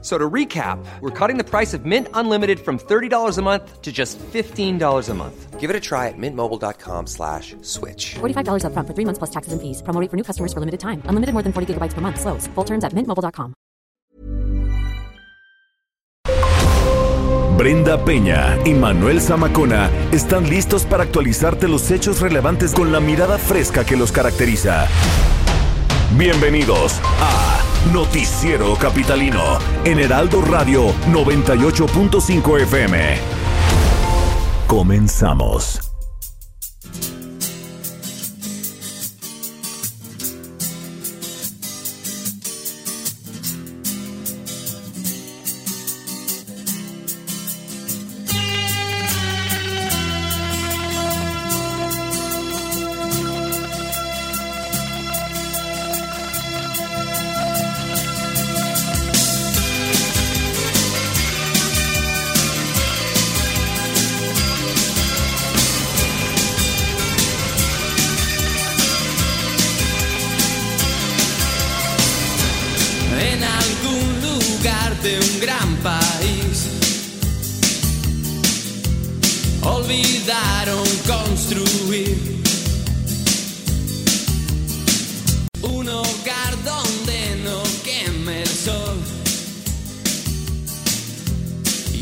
So to recap, we're cutting the price of Mint Unlimited from $30 a month to just $15 a month. Give it a try at mintmobile.com slash switch. $45 upfront for three months plus taxes and fees. Promo rate for new customers for limited time. Unlimited more than 40 gigabytes per month. Slows. Full terms at mintmobile.com. Brenda Peña y Manuel Zamacona están listos para actualizarte los hechos relevantes con la mirada fresca que los caracteriza. Bienvenidos a Noticiero Capitalino en Heraldo Radio 98.5 FM. Comenzamos.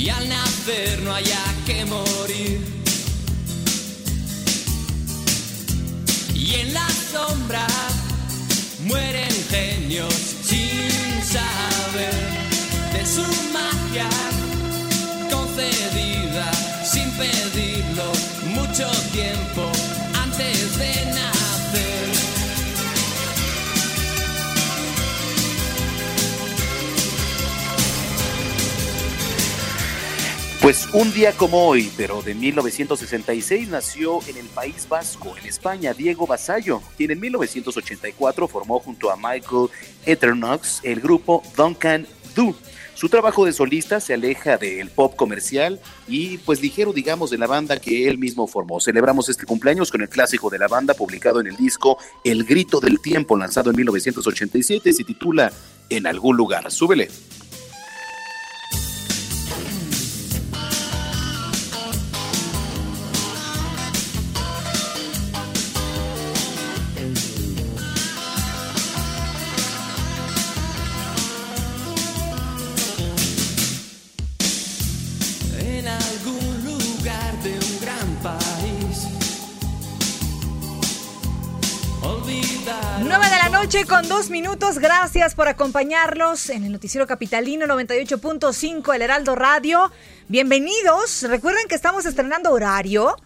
Y al nacer no haya que morir. Y en la sombra mueren genios sin saber de su magia concedida sin pedirlo mucho tiempo Pues un día como hoy, pero de 1966, nació en el País Vasco, en España, Diego Basallo, quien en 1984 formó junto a Michael Eternox el grupo Duncan Du. Su trabajo de solista se aleja del pop comercial y pues ligero, digamos, de la banda que él mismo formó. Celebramos este cumpleaños con el clásico de la banda publicado en el disco El Grito del Tiempo, lanzado en 1987, se titula En algún lugar. Súbele. Noche con dos minutos. Gracias por acompañarnos en el Noticiero Capitalino 98.5, el Heraldo Radio. Bienvenidos. Recuerden que estamos estrenando horario.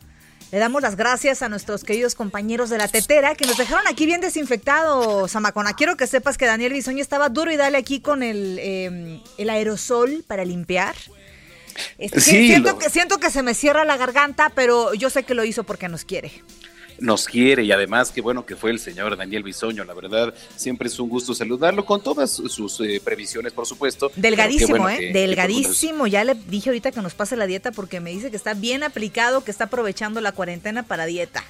Le damos las gracias a nuestros queridos compañeros de la tetera que nos dejaron aquí bien desinfectados, Zamacona. Quiero que sepas que Daniel Bisoño estaba duro y dale aquí con el, eh, el aerosol para limpiar. Este, Sí, siento, lo- que, siento que se me cierra la garganta, pero yo sé que lo hizo porque nos quiere. Nos quiere y además qué bueno que fue el señor Daniel Bisoño, la verdad siempre es un gusto saludarlo con todas sus eh, previsiones por supuesto. Delgadísimo, bueno ¿eh? que- que lo Delgadísimo. Ya le dije ahorita que nos pase la dieta porque me dice que está bien aplicado, que está aprovechando la cuarentena para dieta.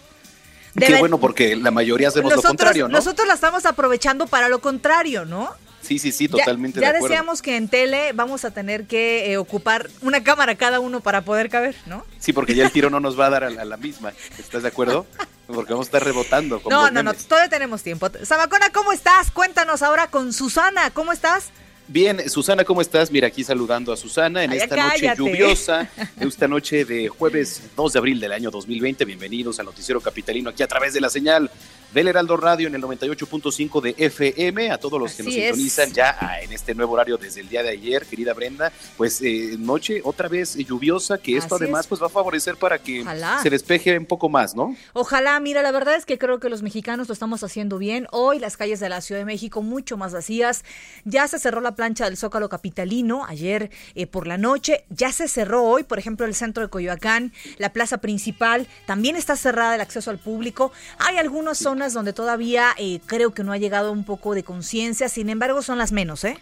Qué bueno porque la mayoría hacemos lo nosotros, contrario, ¿no? nosotros la estamos aprovechando para lo contrario, ¿no? Sí, sí, sí, Ya- totalmente ya de acuerdo. decíamos que en tele vamos a tener que eh, ocupar una cámara cada uno para poder caber, ¿no? Sí, porque ya el tiro no nos va a dar a la, a la misma. ¿Estás de acuerdo? Porque vamos a estar rebotando. No, no, no, todavía tenemos tiempo. Samacona, ¿cómo estás? Cuéntanos ahora con Susana, ¿cómo estás? Bien, Susana, ¿cómo estás? Mira, aquí saludando a Susana en Ay, esta cállate. noche lluviosa, esta noche de jueves 2 de abril del año 2020. Bienvenidos al Noticiero Capitalino aquí a través de la señal del Heraldo Radio en el 98.5 de FM. A todos los que nos es. sintonizan ya ah, en este nuevo horario desde el día de ayer, querida Brenda. Pues eh, noche otra vez lluviosa, que esto Así además es. pues va a favorecer para que Ojalá. se despeje un poco más, ¿no? Ojalá, mira, la verdad es que creo que los mexicanos lo estamos haciendo bien. Hoy las calles de la Ciudad de México mucho más vacías. Ya se cerró la plancha del Zócalo Capitalino ayer eh, por la noche. Ya se cerró hoy, por ejemplo, el centro de Coyoacán, la plaza principal. También está cerrada el acceso al público. Hay algunas zonas donde todavía eh, creo que no ha llegado un poco de conciencia. Sin embargo, son las menos, ¿eh?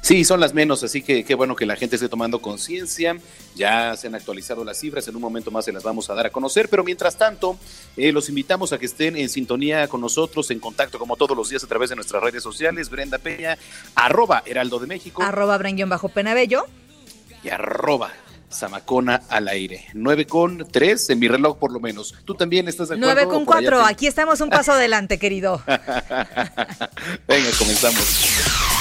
Sí, son las menos, así que qué bueno que la gente esté tomando conciencia. Ya se han actualizado las cifras, en un momento más se las vamos a dar a conocer, pero mientras tanto, eh, los invitamos a que estén en sintonía con nosotros, en contacto como todos los días a través de nuestras redes sociales, Brenda Peña, arroba Heraldo de México. Arroba bajo Penabello. Y arroba Zamacona al aire. 9 con 3 en mi reloj por lo menos. ¿Tú también estás de acuerdo? 9 con 4, aquí estamos un paso adelante, querido. Venga, comenzamos.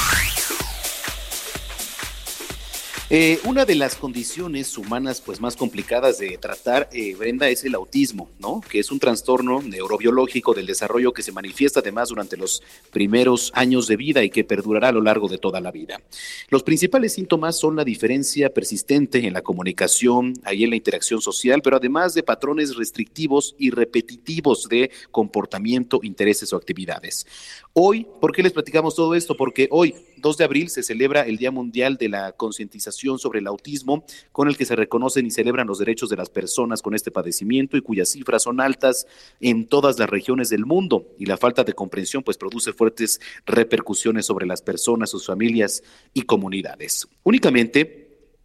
Eh, una de las condiciones humanas pues más complicadas de tratar, eh, Brenda, es el autismo, ¿no? Que es un trastorno neurobiológico del desarrollo que se manifiesta además durante los primeros años de vida y que perdurará a lo largo de toda la vida. Los principales síntomas son la diferencia persistente en la comunicación, ahí en la interacción social, pero además de patrones restrictivos y repetitivos de comportamiento, intereses o actividades. Hoy, ¿por qué les platicamos todo esto? Porque hoy, 2 de abril, se celebra el Día Mundial de la Concientización sobre el autismo, con el que se reconocen y celebran los derechos de las personas con este padecimiento y cuyas cifras son altas en todas las regiones del mundo. Y la falta de comprensión pues produce fuertes repercusiones sobre las personas, sus familias y comunidades. Únicamente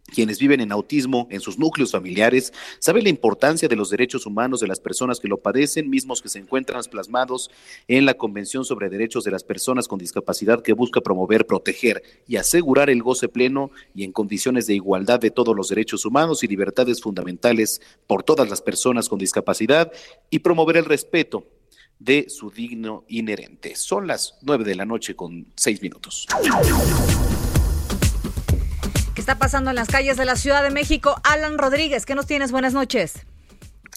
quienes viven en autismo en sus núcleos familiares saben la importancia de los derechos humanos de las personas que lo padecen, mismos que se encuentran plasmados en la Convención sobre Derechos de las Personas con Discapacidad que busca promover, proteger y asegurar el goce pleno y en condiciones de igualdad de todos los derechos humanos y libertades fundamentales por todas las personas con discapacidad y promover el respeto de su digno inherente. Son las nueve de la noche con seis minutos está pasando en las calles de la Ciudad de México. Alan Rodríguez, ¿qué nos tienes? Buenas noches.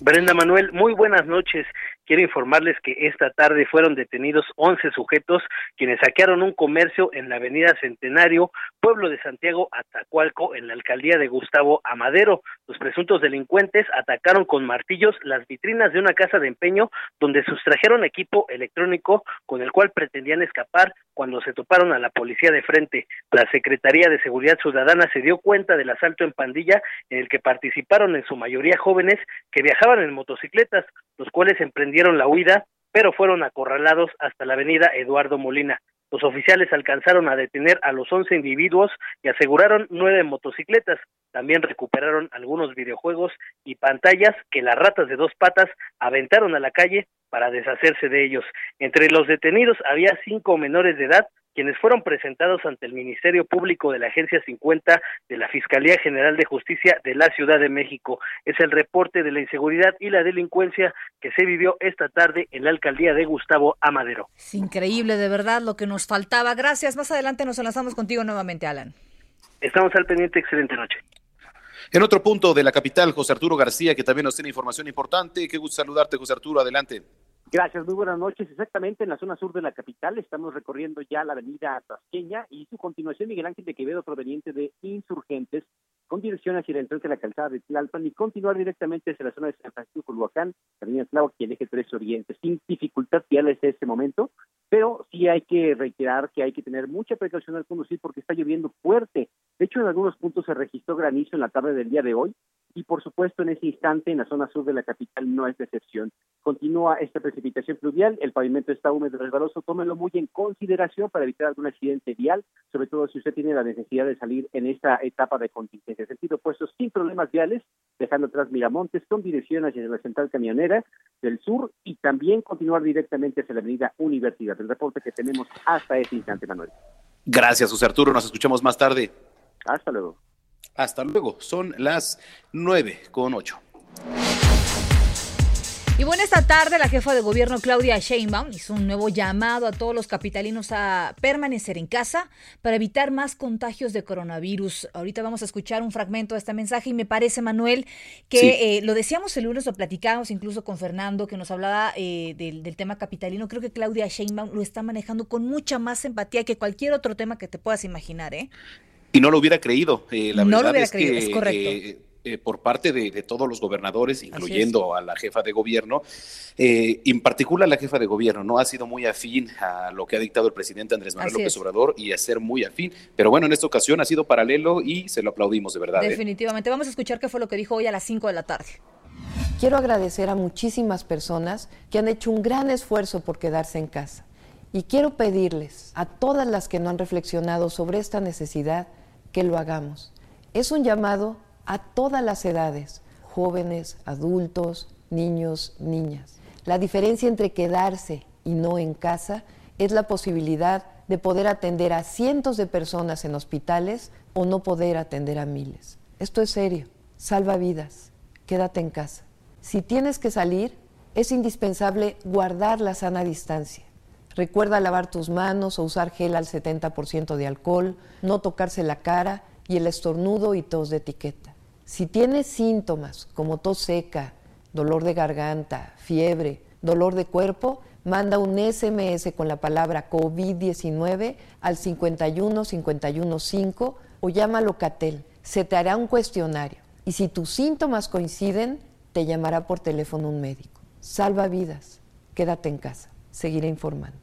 Brenda Manuel, muy buenas noches. Quiero informarles que esta tarde fueron detenidos 11 sujetos quienes saquearon un comercio en la avenida Centenario, pueblo de Santiago, Atacualco, en la alcaldía de Gustavo Amadero. Los presuntos delincuentes atacaron con martillos las vitrinas de una casa de empeño donde sustrajeron equipo electrónico con el cual pretendían escapar cuando se toparon a la policía de frente. La Secretaría de Seguridad Ciudadana se dio cuenta del asalto en pandilla en el que participaron en su mayoría jóvenes que viajaban en motocicletas, los cuales emprendieron dieron la huida, pero fueron acorralados hasta la avenida Eduardo Molina. Los oficiales alcanzaron a detener a los 11 individuos y aseguraron nueve motocicletas. También recuperaron algunos videojuegos y pantallas que las ratas de dos patas aventaron a la calle para deshacerse de ellos. Entre los detenidos había cinco menores de edad quienes fueron presentados ante el Ministerio Público de la Agencia 50 de la Fiscalía General de Justicia de la Ciudad de México. Es el reporte de la inseguridad y la delincuencia que se vivió esta tarde en la alcaldía de Gustavo Amadero. Es increíble, de verdad, lo que nos faltaba. Gracias. Más adelante nos enlazamos contigo nuevamente, Alan. Estamos al pendiente. Excelente noche. En otro punto de la capital, José Arturo García, que también nos tiene información importante. Qué gusto saludarte, José Arturo. Adelante. Gracias, muy buenas noches. Exactamente en la zona sur de la capital estamos recorriendo ya la avenida Tasqueña y su continuación Miguel Ángel de Quevedo proveniente de Insurgentes con dirección hacia el entrante de la calzada de Tlalpan y continuar directamente hacia la zona de San Francisco, Culhuacán, Avenida Tláhuac y el eje 3 Oriente, sin dificultad viales en este momento, pero sí hay que reiterar que hay que tener mucha precaución al conducir porque está lloviendo fuerte. De hecho, en algunos puntos se registró granizo en la tarde del día de hoy y por supuesto en ese instante en la zona sur de la capital no es de excepción. Continúa esta precipitación fluvial, el pavimento está húmedo y resbaloso, tómelo muy en consideración para evitar algún accidente vial, sobre todo si usted tiene la necesidad de salir en esta etapa de contingencia. Sentido opuesto sin problemas viales, dejando atrás Miramontes con dirección hacia la central camionera del sur y también continuar directamente hacia la avenida Universidad. El reporte que tenemos hasta ese instante, Manuel. Gracias, José Arturo. Nos escuchamos más tarde. Hasta luego. Hasta luego. Son las nueve con ocho. Y bueno, esta tarde la jefa de gobierno Claudia Sheinbaum hizo un nuevo llamado a todos los capitalinos a permanecer en casa para evitar más contagios de coronavirus. Ahorita vamos a escuchar un fragmento de este mensaje y me parece, Manuel, que eh, lo decíamos el lunes, lo platicábamos incluso con Fernando, que nos hablaba eh, del, tema capitalino. Creo que Claudia Sheinbaum lo está manejando con mucha más empatía que cualquier otro tema que te puedas imaginar, ¿eh? Y no lo hubiera creído. Eh, la no verdad lo hubiera es creído, que, es correcto. eh, eh, por parte de, de todos los gobernadores, incluyendo a la jefa de gobierno, eh, en particular la jefa de gobierno, no ha sido muy afín a lo que ha dictado el presidente Andrés Manuel Así López es. Obrador y a ser muy afín. Pero bueno, en esta ocasión ha sido paralelo y se lo aplaudimos de verdad. ¿eh? Definitivamente. Vamos a escuchar qué fue lo que dijo hoy a las 5 de la tarde. Quiero agradecer a muchísimas personas que han hecho un gran esfuerzo por quedarse en casa Y quiero pedirles a todas las que no han reflexionado sobre esta necesidad que lo hagamos. Es un llamado a todas las edades, jóvenes, adultos, niños, niñas. La diferencia entre quedarse y no en casa es la posibilidad de poder atender a cientos de personas en hospitales o no poder atender a miles. Esto es serio, salva vidas, quédate en casa. Si tienes que salir, es indispensable guardar la sana distancia. Recuerda lavar tus manos o usar gel al 70% de alcohol, no tocarse la cara y el estornudo y tos de etiqueta. Si tienes síntomas como tos seca, dolor de garganta, fiebre, dolor de cuerpo, manda un SMS con la palabra COVID-19 al 51 51 5 o llama a Locatel. Se te hará un cuestionario y si tus síntomas coinciden, te llamará por teléfono un médico. Salva vidas. Quédate en casa. Seguiré informando.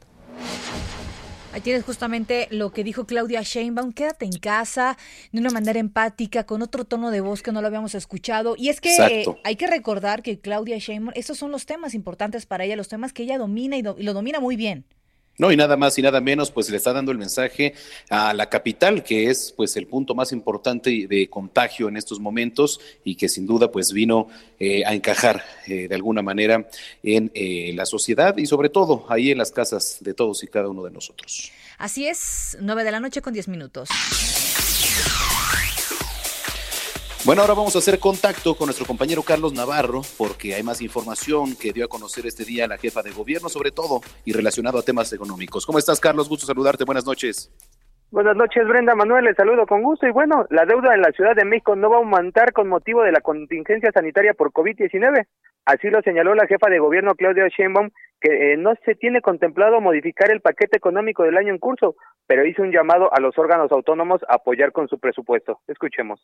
Ahí tienes justamente lo que dijo Claudia Sheinbaum, quédate en casa, de una manera empática, con otro tono de voz que no lo habíamos escuchado. Y es que eh, hay que recordar que Claudia Sheinbaum, esos son los temas importantes para ella, los temas que ella domina y, y lo domina muy bien. No, y nada más y nada menos, pues le está dando el mensaje a la capital, que es pues el punto más importante de contagio en estos momentos y que sin duda pues vino eh, a encajar eh, de alguna manera en eh, la sociedad y sobre todo ahí en las casas de todos y cada uno de nosotros. Así es, nueve de la noche con diez minutos. Bueno, ahora vamos a hacer contacto con nuestro compañero Carlos Navarro porque hay más información que dio a conocer este día la jefa de gobierno, sobre todo y relacionado a temas económicos. ¿Cómo estás, Carlos? Gusto saludarte. Buenas noches. Buenas noches, Brenda Manuel. Les saludo con gusto. Y bueno, la deuda en la Ciudad de México no va a aumentar con motivo de la contingencia sanitaria por COVID-19. Así lo señaló la jefa de gobierno, Claudia Sheinbaum, que eh, no se tiene contemplado modificar el paquete económico del año en curso, pero hizo un llamado a los órganos autónomos a apoyar con su presupuesto. Escuchemos.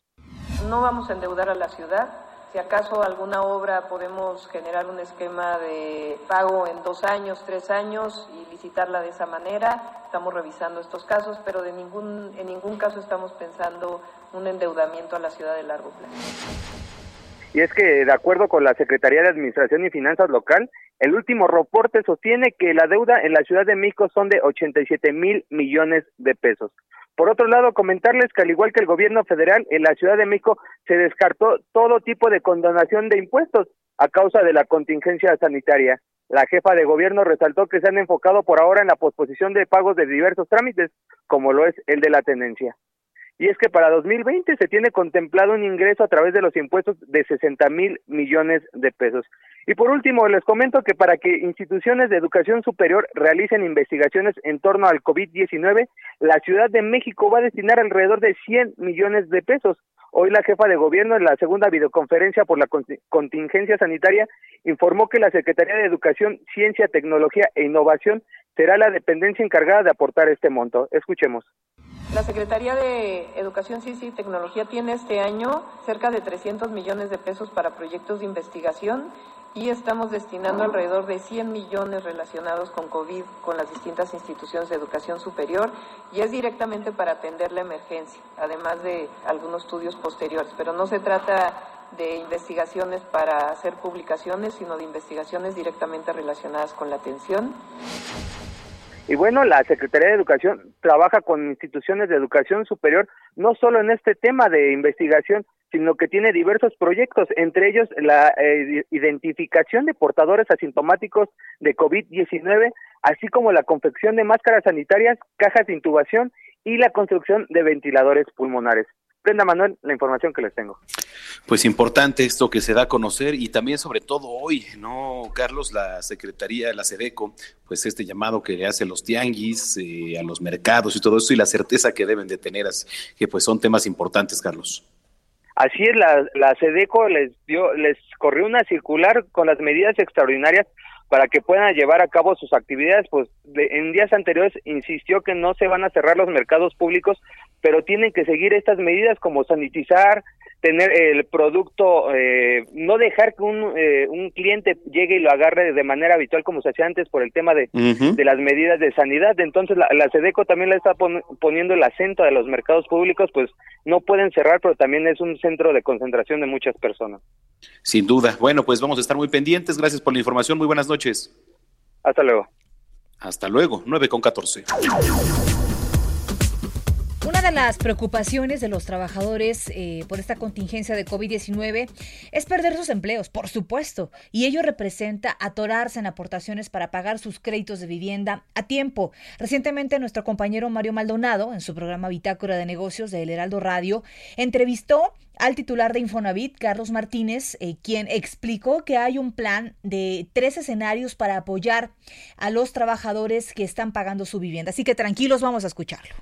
No vamos a endeudar a la ciudad. Si acaso alguna obra podemos generar un esquema de pago en dos años, tres años y licitarla de esa manera, estamos revisando estos casos, pero de ningún, en ningún caso estamos pensando un endeudamiento a la ciudad de largo plazo. Y es que, de acuerdo con la Secretaría de Administración y Finanzas Local, el último reporte sostiene que la deuda en la Ciudad de México son de 87 mil millones de pesos. Por otro lado, comentarles que al igual que el gobierno federal, en la Ciudad de México se descartó todo tipo de condonación de impuestos a causa de la contingencia sanitaria. La jefa de gobierno resaltó que se han enfocado por ahora en la posposición de pagos de diversos trámites, como lo es el de la tenencia y es que para 2020 se tiene contemplado un ingreso a través de los impuestos de 60 mil millones de pesos. Y por último, les comento que para que instituciones de educación superior realicen investigaciones en torno al COVID-19, la Ciudad de México va a destinar alrededor de 100 millones de pesos. Hoy la jefa de gobierno en la segunda videoconferencia por la contingencia sanitaria informó que la Secretaría de Educación, Ciencia, Tecnología e Innovación será la dependencia encargada de aportar este monto. Escuchemos. La Secretaría de Educación, Ciencia y Tecnología tiene este año cerca de 300 millones de pesos para proyectos de investigación y estamos destinando alrededor de 100 millones relacionados con COVID con las distintas instituciones de educación superior y es directamente para atender la emergencia, además de algunos estudios posteriores, pero no se trata de investigaciones para hacer publicaciones, sino de investigaciones directamente relacionadas con la atención. Y bueno, la Secretaría de Educación trabaja con instituciones de educación superior, no solo en este tema de investigación, sino que tiene diversos proyectos, entre ellos la eh, identificación de portadores asintomáticos de COVID-19, así como la confección de máscaras sanitarias, cajas de intubación y la construcción de ventiladores pulmonares. Brenda Manuel, la información que les tengo. Pues importante esto que se da a conocer y también sobre todo hoy, ¿no, Carlos? La Secretaría, la SEDECO, pues este llamado que le hace a los tianguis, eh, a los mercados y todo eso y la certeza que deben de tener, que pues son temas importantes, Carlos. Así es, la, la SEDECO les dio, les corrió una circular con las medidas extraordinarias para que puedan llevar a cabo sus actividades, pues en días anteriores insistió que no se van a cerrar los mercados públicos, pero tienen que seguir estas medidas como sanitizar, tener el producto, eh, no dejar que un, eh, un cliente llegue y lo agarre de manera habitual como se hacía antes por el tema de, de las medidas de sanidad. Entonces la, la SEDECO también le está poniendo el acento a los mercados públicos, pues no pueden cerrar, pero también es un centro de concentración de muchas personas. Sin duda. Bueno, pues vamos a estar muy pendientes. Gracias por la información. Muy buenas noches. Hasta luego. Hasta luego, 9 con 14. De las preocupaciones de los trabajadores eh, por esta contingencia de COVID-19 es perder sus empleos, por supuesto, y ello representa atorarse en aportaciones para pagar sus créditos de vivienda a tiempo. Recientemente nuestro compañero Mario Maldonado, en su programa Bitácora de Negocios de El Heraldo Radio, entrevistó al titular de Infonavit, Carlos Martínez, eh, quien explicó que hay un plan de tres escenarios para apoyar a los trabajadores que están pagando su vivienda. Así que tranquilos, vamos a escucharlo.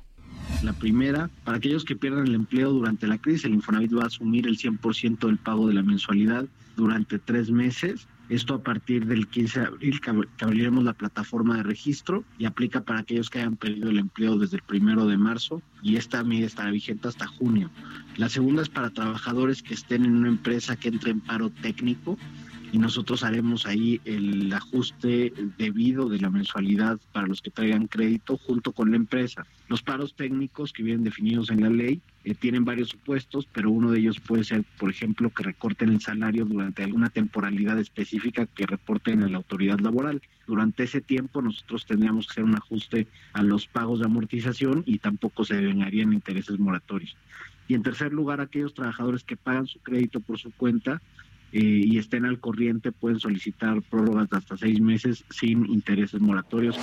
La primera, para aquellos que pierdan el empleo durante la crisis, el Infonavit va a asumir el 100% del pago de la mensualidad durante tres meses. Esto a partir del 15 de abril que abriremos la plataforma de registro y aplica para aquellos que hayan perdido el empleo desde el primero de marzo y esta medida estará vigente hasta junio. La segunda es para trabajadores que estén en una empresa que entre en paro técnico y nosotros haremos ahí el ajuste debido de la mensualidad para los que traigan crédito junto con la empresa. Los paros técnicos que vienen definidos en la ley eh, tienen varios supuestos, pero uno de ellos puede ser, por ejemplo, que recorten el salario durante alguna temporalidad específica que reporten a la autoridad laboral. Durante ese tiempo nosotros tendríamos que hacer un ajuste a los pagos de amortización y tampoco se devengarían intereses moratorios. Y en tercer lugar, aquellos trabajadores que pagan su crédito por su cuenta y estén al corriente pueden solicitar prórrogas de hasta seis meses sin intereses moratorios.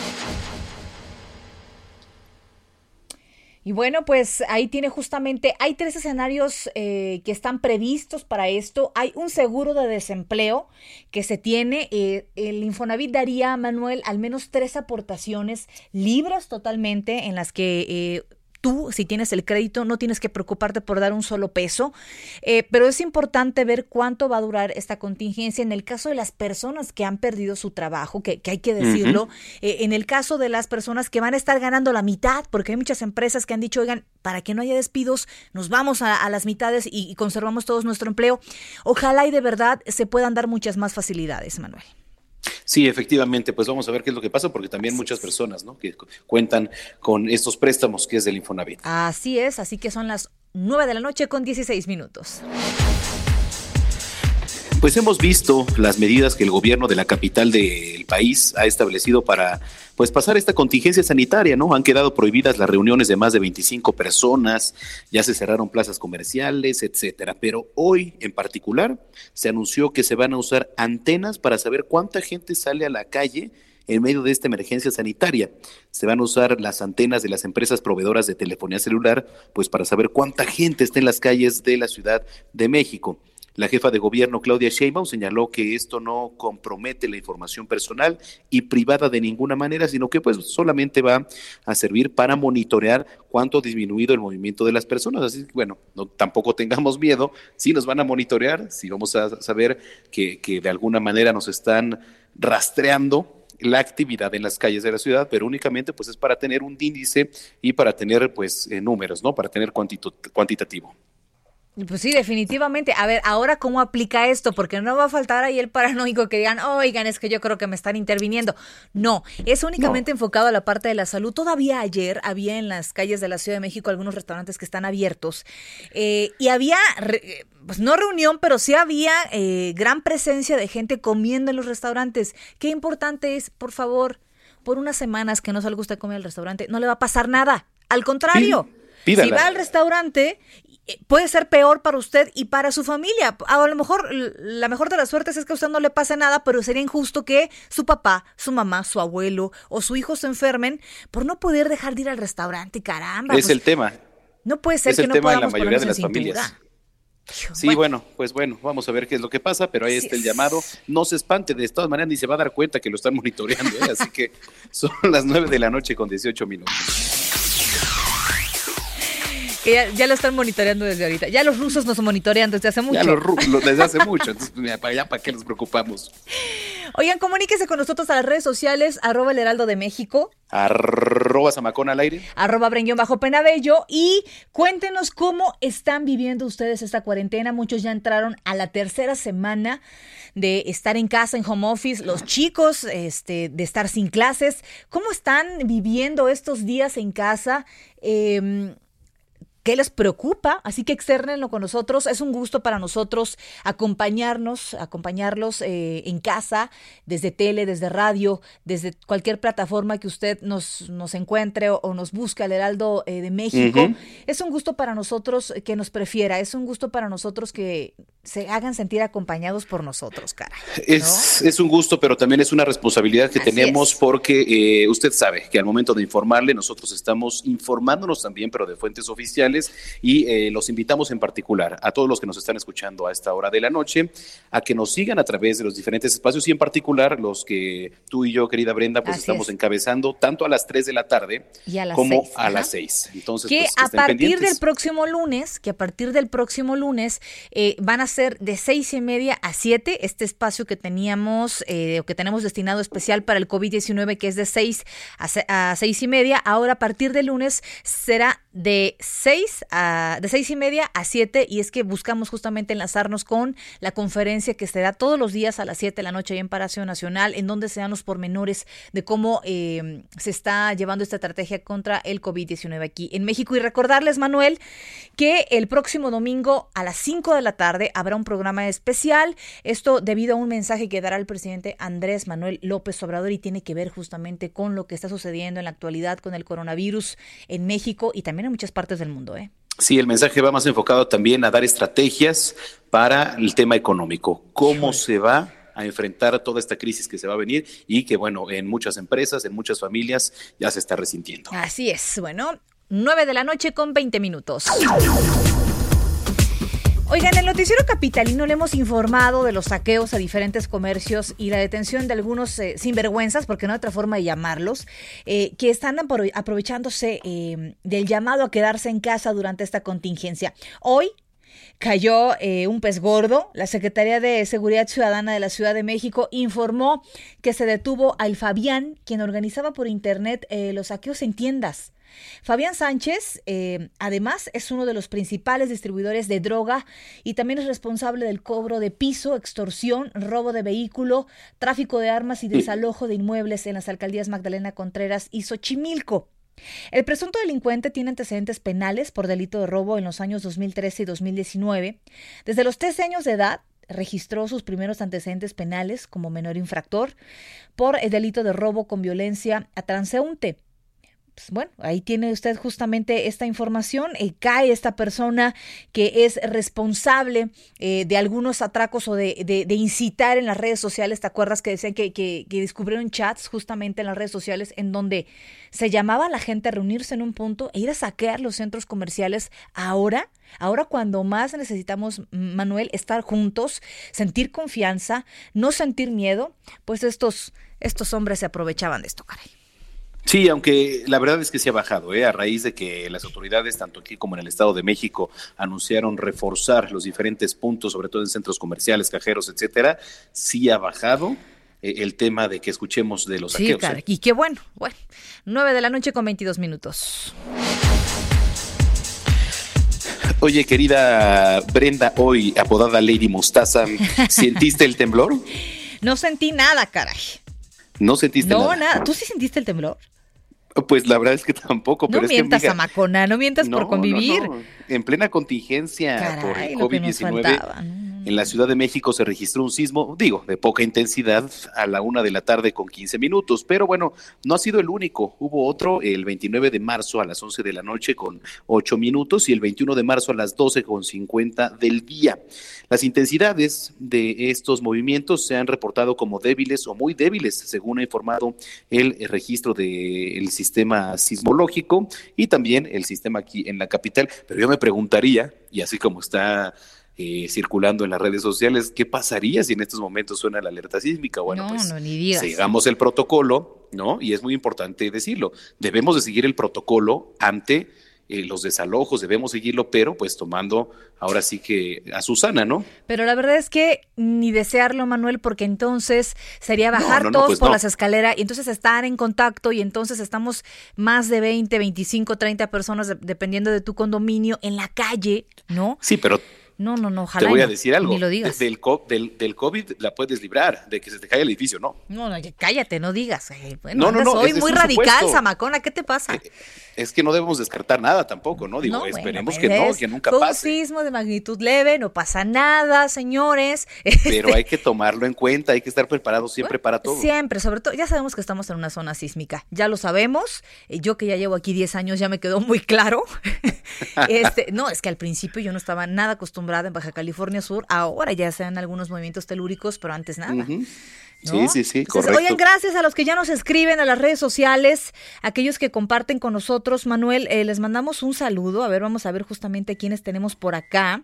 Y bueno, pues ahí tiene justamente, hay tres escenarios eh, que están previstos para esto. Hay un seguro de desempleo que se tiene. Eh, el Infonavit daría, Manuel, al menos tres aportaciones libres totalmente en las que tú, si tienes el crédito, no tienes que preocuparte por dar un solo peso, eh, pero es importante ver cuánto va a durar esta contingencia en el caso de las personas que han perdido su trabajo, que, hay que decirlo, eh, en el caso de las personas que van a estar ganando la mitad, porque hay muchas empresas que han dicho, oigan, para que no haya despidos, nos vamos a, las mitades y, y conservamos todos nuestro empleo. Ojalá y de verdad se puedan dar muchas más facilidades, Manuel. Sí, efectivamente, pues vamos a ver qué es lo que pasa, porque también muchas personas, ¿no? Que cuentan con estos préstamos que es del Infonavit. Así es, así que son las 9 de la noche con 16 minutos. Pues hemos visto las medidas que el gobierno de la capital del país ha establecido para pues pasar esta contingencia sanitaria, ¿no? Han quedado prohibidas las reuniones de más de 25 personas, ya se cerraron plazas comerciales, etcétera, pero hoy en particular se anunció que se van a usar antenas para saber cuánta gente sale a la calle en medio de esta emergencia sanitaria. Se van a usar las antenas de las empresas proveedoras de telefonía celular, pues para saber cuánta gente está en las calles de la Ciudad de México. La jefa de gobierno Claudia Sheinbaum señaló que esto no compromete la información personal y privada de ninguna manera, sino que pues solamente va a servir para monitorear cuánto ha disminuido el movimiento de las personas. Así que bueno, no, tampoco tengamos miedo, si nos van a monitorear, si vamos a saber que, que de alguna manera nos están rastreando la actividad en las calles de la ciudad, pero únicamente pues es para tener un índice y para tener pues eh, números, ¿no? Para tener cuantitativo. Pues sí, definitivamente. A ver, ahora cómo aplica esto, porque no va a faltar ahí el paranoico que digan, oigan, es que yo creo que me están interviniendo. No, es únicamente enfocado a la parte de la salud. Todavía ayer había en las calles de la Ciudad de México algunos restaurantes que están abiertos eh, y había, pues no reunión, pero sí había eh, gran presencia de gente comiendo en los restaurantes. Qué importante es, por favor, por unas semanas que no salga usted a comer al restaurante, no le va a pasar nada. Al contrario. Si va al restaurante eh, puede ser peor para usted y para su familia. A lo mejor la mejor de las suertes es que a usted no le pase nada, pero sería injusto que su papá, su mamá, su abuelo o su hijo se enfermen por no poder dejar de ir al restaurante. Caramba. Es pues el tema. No puede ser es que el no tema podamos la mayoría de las familias. Sí, bueno. pues bueno, vamos a ver qué es lo que pasa, pero ahí está el llamado. No se espante, de todas maneras ni se va a dar cuenta que lo están monitoreando, ¿eh? así que son las nueve de la noche con 18 minutos. Que ya, lo están monitoreando desde ahorita. Ya los rusos nos monitorean desde hace mucho. Ya los rusos desde hace mucho. Entonces, para allá, ¿para qué nos preocupamos? Oigan, comuníquese con nosotros a las redes sociales, arroba el heraldo de México. Arroba Zamacón al aire. Arroba Brenguión bajo Penabello. Y cuéntenos cómo están viviendo ustedes esta cuarentena. Muchos ya entraron a la tercera semana de estar en casa, en home office. Los chicos, este, de estar sin clases. ¿Cómo están viviendo estos días en casa? Eh, qué les preocupa, así que externenlo con nosotros. Es un gusto para nosotros acompañarnos, acompañarlos eh, en casa, desde tele, desde radio, desde cualquier plataforma que usted nos, nos encuentre o, nos busque al Heraldo eh, de México. Es un gusto para nosotros que nos prefiera, es un gusto para nosotros que se hagan sentir acompañados por nosotros, cara. Es, es un gusto, pero también es una responsabilidad que Así tenemos es. porque eh, usted sabe que al momento de informarle, nosotros estamos informándonos también, pero de fuentes oficiales, y eh, los invitamos en particular a todos los que nos están escuchando a esta hora de la noche a que nos sigan a través de los diferentes espacios y en particular los que tú y yo, querida Brenda, pues Así estamos es. encabezando tanto a las 3 de la tarde Y a las como seis, a las 6. Entonces, que pues, que a partir pendientes. del próximo lunes, que a partir del próximo lunes eh, van a ser de seis y media a siete, este espacio que teníamos eh, o que tenemos destinado especial para el COVID-19, que es de seis a, se- a seis y media, ahora a partir del lunes será de seis a de seis y media a siete y es que buscamos justamente enlazarnos con la conferencia que se da todos los días a las 7 de la noche ahí en Palacio Nacional, en donde se dan los pormenores de cómo eh, se está llevando esta estrategia contra el COVID-19 aquí en México. Y recordarles, Manuel, que el próximo domingo a las 5 de la tarde habrá un programa especial. Esto debido a un mensaje que dará el presidente Andrés Manuel López Obrador y tiene que ver justamente con lo que está sucediendo en la actualidad con el coronavirus en México y también en muchas partes del mundo. ¿eh? Sí, el mensaje va más enfocado también a dar estrategias para el tema económico. ¿Cómo se va a enfrentar toda esta crisis que se va a venir y que, bueno, en muchas empresas, en muchas familias ya se está resintiendo? Así es. Bueno, 9 de la noche con 20 minutos. Oigan, en el noticiero capitalino le hemos informado de los saqueos a diferentes comercios y la detención de algunos eh, sinvergüenzas, porque no hay otra forma de llamarlos, eh, que están apro- aprovechándose eh, del llamado a quedarse en casa durante esta contingencia. Hoy cayó eh, un pez gordo. La Secretaría de Seguridad Ciudadana de la Ciudad de México informó que se detuvo al Fabián, quien organizaba por internet eh, los saqueos en tiendas. Fabián Sánchez, eh, además, es uno de los principales distribuidores de droga y también es responsable del cobro de piso, extorsión, robo de vehículo, tráfico de armas y desalojo de inmuebles en las alcaldías Magdalena Contreras y Xochimilco. El presunto delincuente tiene antecedentes penales por delito de robo en los años 2013 y 2019. Desde los 13 años de edad registró sus primeros antecedentes penales como menor infractor por el delito de robo con violencia a transeúnte. Pues bueno, ahí tiene usted justamente esta información. Eh, cae esta persona que es responsable eh, de algunos atracos o de, de- de incitar en las redes sociales. ¿Te acuerdas que decían que, descubrieron chats justamente en las redes sociales en donde se llamaba a la gente a reunirse en un punto e ir a saquear los centros comerciales ahora? Ahora cuando más necesitamos, Manuel, estar juntos, sentir confianza, no sentir miedo, pues estos, estos hombres se aprovechaban de esto, caray. Sí, aunque la verdad es que se ha bajado, ¿eh? a raíz de que las autoridades, tanto aquí como en el Estado de México, anunciaron reforzar los diferentes puntos, sobre todo en centros comerciales, cajeros, etcétera, sí ha bajado eh, el tema de que escuchemos de los Sí, saqueos. cara, ¿eh? y qué bueno. Bueno, 9 de la noche con 22 minutos. Oye, querida Brenda, hoy apodada Lady Mostaza, ¿sentiste el temblor? No sentí nada, caray. No sentiste No, nada. nada. ¿Tú sí sentiste el temblor? Pues la verdad es que tampoco, No pero es que mientas, amiga, Zamacona, no mientas No, por convivir. no. En plena contingencia por Caray, el nos COVID-19, faltaba. En la Ciudad de México se registró un sismo, digo, de poca intensidad, a la una de la tarde con 15 minutos, pero bueno, no ha sido el único. Hubo otro el 29 de marzo a las 11 de la noche con 8 minutos y el 21 de marzo a las 12 con 50 del día. Las intensidades de estos movimientos se han reportado como débiles o muy débiles, según ha informado el registro del sistema sismológico y también el sistema aquí en la capital. Pero yo me preguntaría, y así como está eh, circulando en las redes sociales, ¿qué pasaría si en estos momentos suena la alerta sísmica? Bueno, no, pues no, ni sigamos el protocolo, ¿no? Y es muy importante decirlo. Debemos de seguir el protocolo ante eh, los desalojos, debemos seguirlo, pero pues tomando ahora sí que a Susana, ¿no? Pero la verdad es que ni desearlo, Manuel, porque entonces sería bajar no, no, todos pues por las escaleras y entonces estar en contacto y entonces estamos más de 20, 25, 30 personas, de- dependiendo de tu condominio, en la calle, ¿no? Sí, pero No, no, no, ojalá. Te voy a decir algo. Ni lo digas. Del, del, del COVID la puedes librar, de que se te caiga el edificio, ¿no? No, no, cállate, no digas. Eh, bueno, No, no, no, hoy es- es muy un radical. Zamacona, ¿qué te pasa? Es que no debemos descartar nada tampoco, ¿no? Digo, No, esperemos pues que no, es- que nunca fue un pase. sismo de magnitud leve, no pasa nada, señores. Pero Este, hay que tomarlo en cuenta, hay que estar preparados siempre para todo. Siempre, sobre todo, ya sabemos que estamos en una zona sísmica, ya lo sabemos. Eh, Yo que ya llevo aquí 10 años ya me quedó muy claro. este, no, es que al principio yo no estaba nada acostumbrada en Baja California Sur, ahora ya se dan algunos movimientos telúricos, pero antes nada. Sí, sí, sí, Entonces, correcto. Oigan, gracias a los que ya nos escriben a las redes sociales, aquellos que comparten con nosotros. Manuel, eh, les mandamos un saludo. A ver, vamos a ver justamente quiénes tenemos por acá.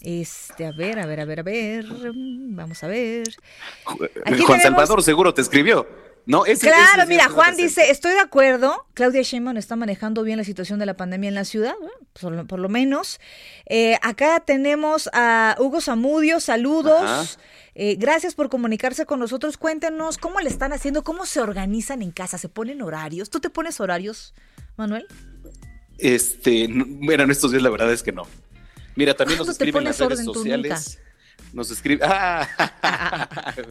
Este, a ver, a ver, a ver, a ver. Vamos a ver. Aquí Juan tenemos- Salvador seguro te escribió. No, ese, Claro, ese- mira, Juan dice, estoy de acuerdo, Claudia Sheinbaum está manejando bien la situación de la pandemia en la ciudad, bueno, por, lo, por lo menos. Eh, acá tenemos a Hugo Zamudio, saludos. Eh, gracias por comunicarse con nosotros. Cuéntenos cómo le están haciendo, cómo se organizan en casa, se ponen horarios. ¿Tú te pones horarios, Manuel? Este, bueno, en estos días la verdad es que no. Mira, también nos ¿Cuándo te escriben en las redes sociales. Nos escribe. Ah,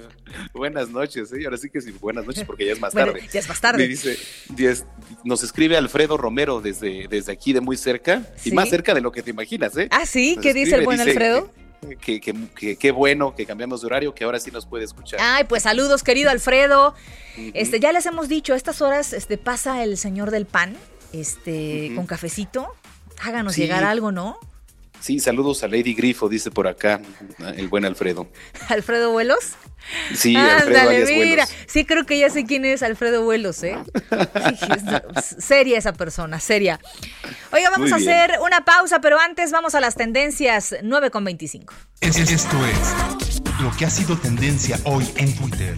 buenas noches, ¿eh? Ahora sí que sí, buenas noches porque ya es más Bueno, tarde. ya es más tarde. Me dice, nos escribe Alfredo Romero desde, desde aquí de muy cerca Sí. y más cerca de lo que te imaginas, ¿eh? Ah, sí, Nos ¿qué dice el buen dice Alfredo? Que, que, que- qué bueno que cambiamos de horario, que ahora sí nos puede escuchar. Ay, pues saludos, querido Alfredo. Este, ya les hemos dicho, a estas horas este, pasa el señor del pan, este, con cafecito. Háganos Sí. llegar algo, ¿no? Sí, saludos a Lady Grifo, dice por acá el buen Alfredo. Alfredo Vuelos. Sí, Alfredo mira. Vuelos. Sí, creo que ya sé quién es Alfredo Vuelos, ¿eh? Seria esa persona, seria. Oiga, vamos Muy a bien. hacer una pausa, pero antes vamos a las tendencias 9 con 25. Es- Esto es lo que ha sido tendencia hoy en Twitter.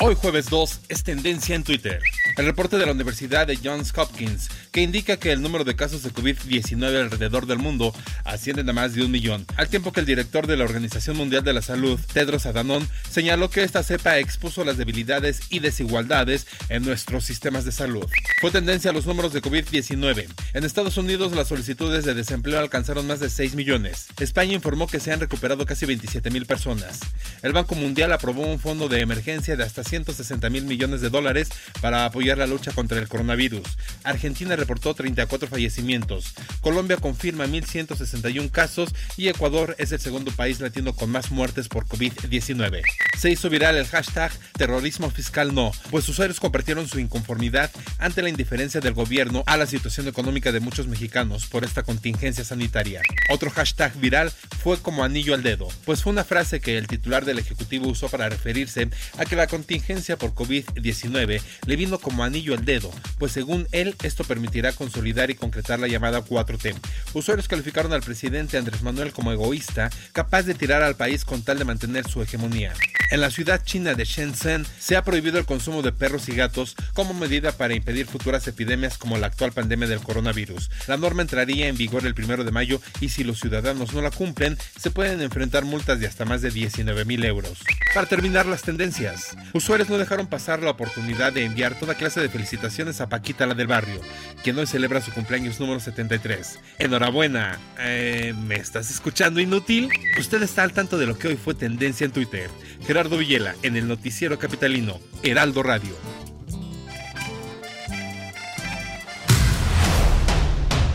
Hoy jueves 2 es tendencia en Twitter. El reporte de la Universidad de Johns Hopkins que indica que el número de casos de COVID-19 alrededor del mundo ascienden a más de un millón, al tiempo que el director de la Organización Mundial de la Salud, Tedros Adhanom, señaló que esta cepa expuso las debilidades y desigualdades en nuestros sistemas de salud. Fue tendencia a los números de COVID-19. En Estados Unidos las solicitudes de desempleo alcanzaron más de 6 millones. España informó que se han recuperado casi 27 mil personas. El Banco Mundial aprobó un fondo de emergencia de hasta 160 mil millones de dólares para apoyar la lucha contra el coronavirus. Argentina reportó 34 fallecimientos. Colombia confirma 1.161 casos y Ecuador es el segundo país latino con más muertes por COVID-19. Se hizo viral el hashtag terrorismo fiscal no, pues usuarios compartieron su inconformidad ante la indiferencia del gobierno a la situación económica de muchos mexicanos por esta contingencia sanitaria. Otro hashtag viral fue como anillo al dedo, pues fue una frase que el titular del Ejecutivo usó para referirse a que la contingencia por COVID-19 le vino como anillo al dedo, pues según él esto permitirá consolidar y concretar la llamada 4T. Usuarios calificaron al presidente Andrés Manuel como egoísta, capaz de tirar al país con tal de mantener su hegemonía. En la ciudad china de Shenzhen se ha prohibido el consumo de perros y gatos como medida para impedir futuras epidemias como la actual pandemia del coronavirus. La norma entraría en vigor el primero de mayo y si los ciudadanos no la cumplen, se pueden enfrentar multas de hasta más de 19 mil euros. Para terminar las tendencias, usuarios no dejaron pasar la oportunidad de enviar toda clase de felicitaciones a Paquita la del barrio, quien hoy celebra su cumpleaños número 73. Enhorabuena. Eh, ¿Me estás escuchando inútil? Usted está al tanto de lo que hoy fue tendencia en Twitter. Gerardo Villela en el noticiero capitalino Heraldo Radio.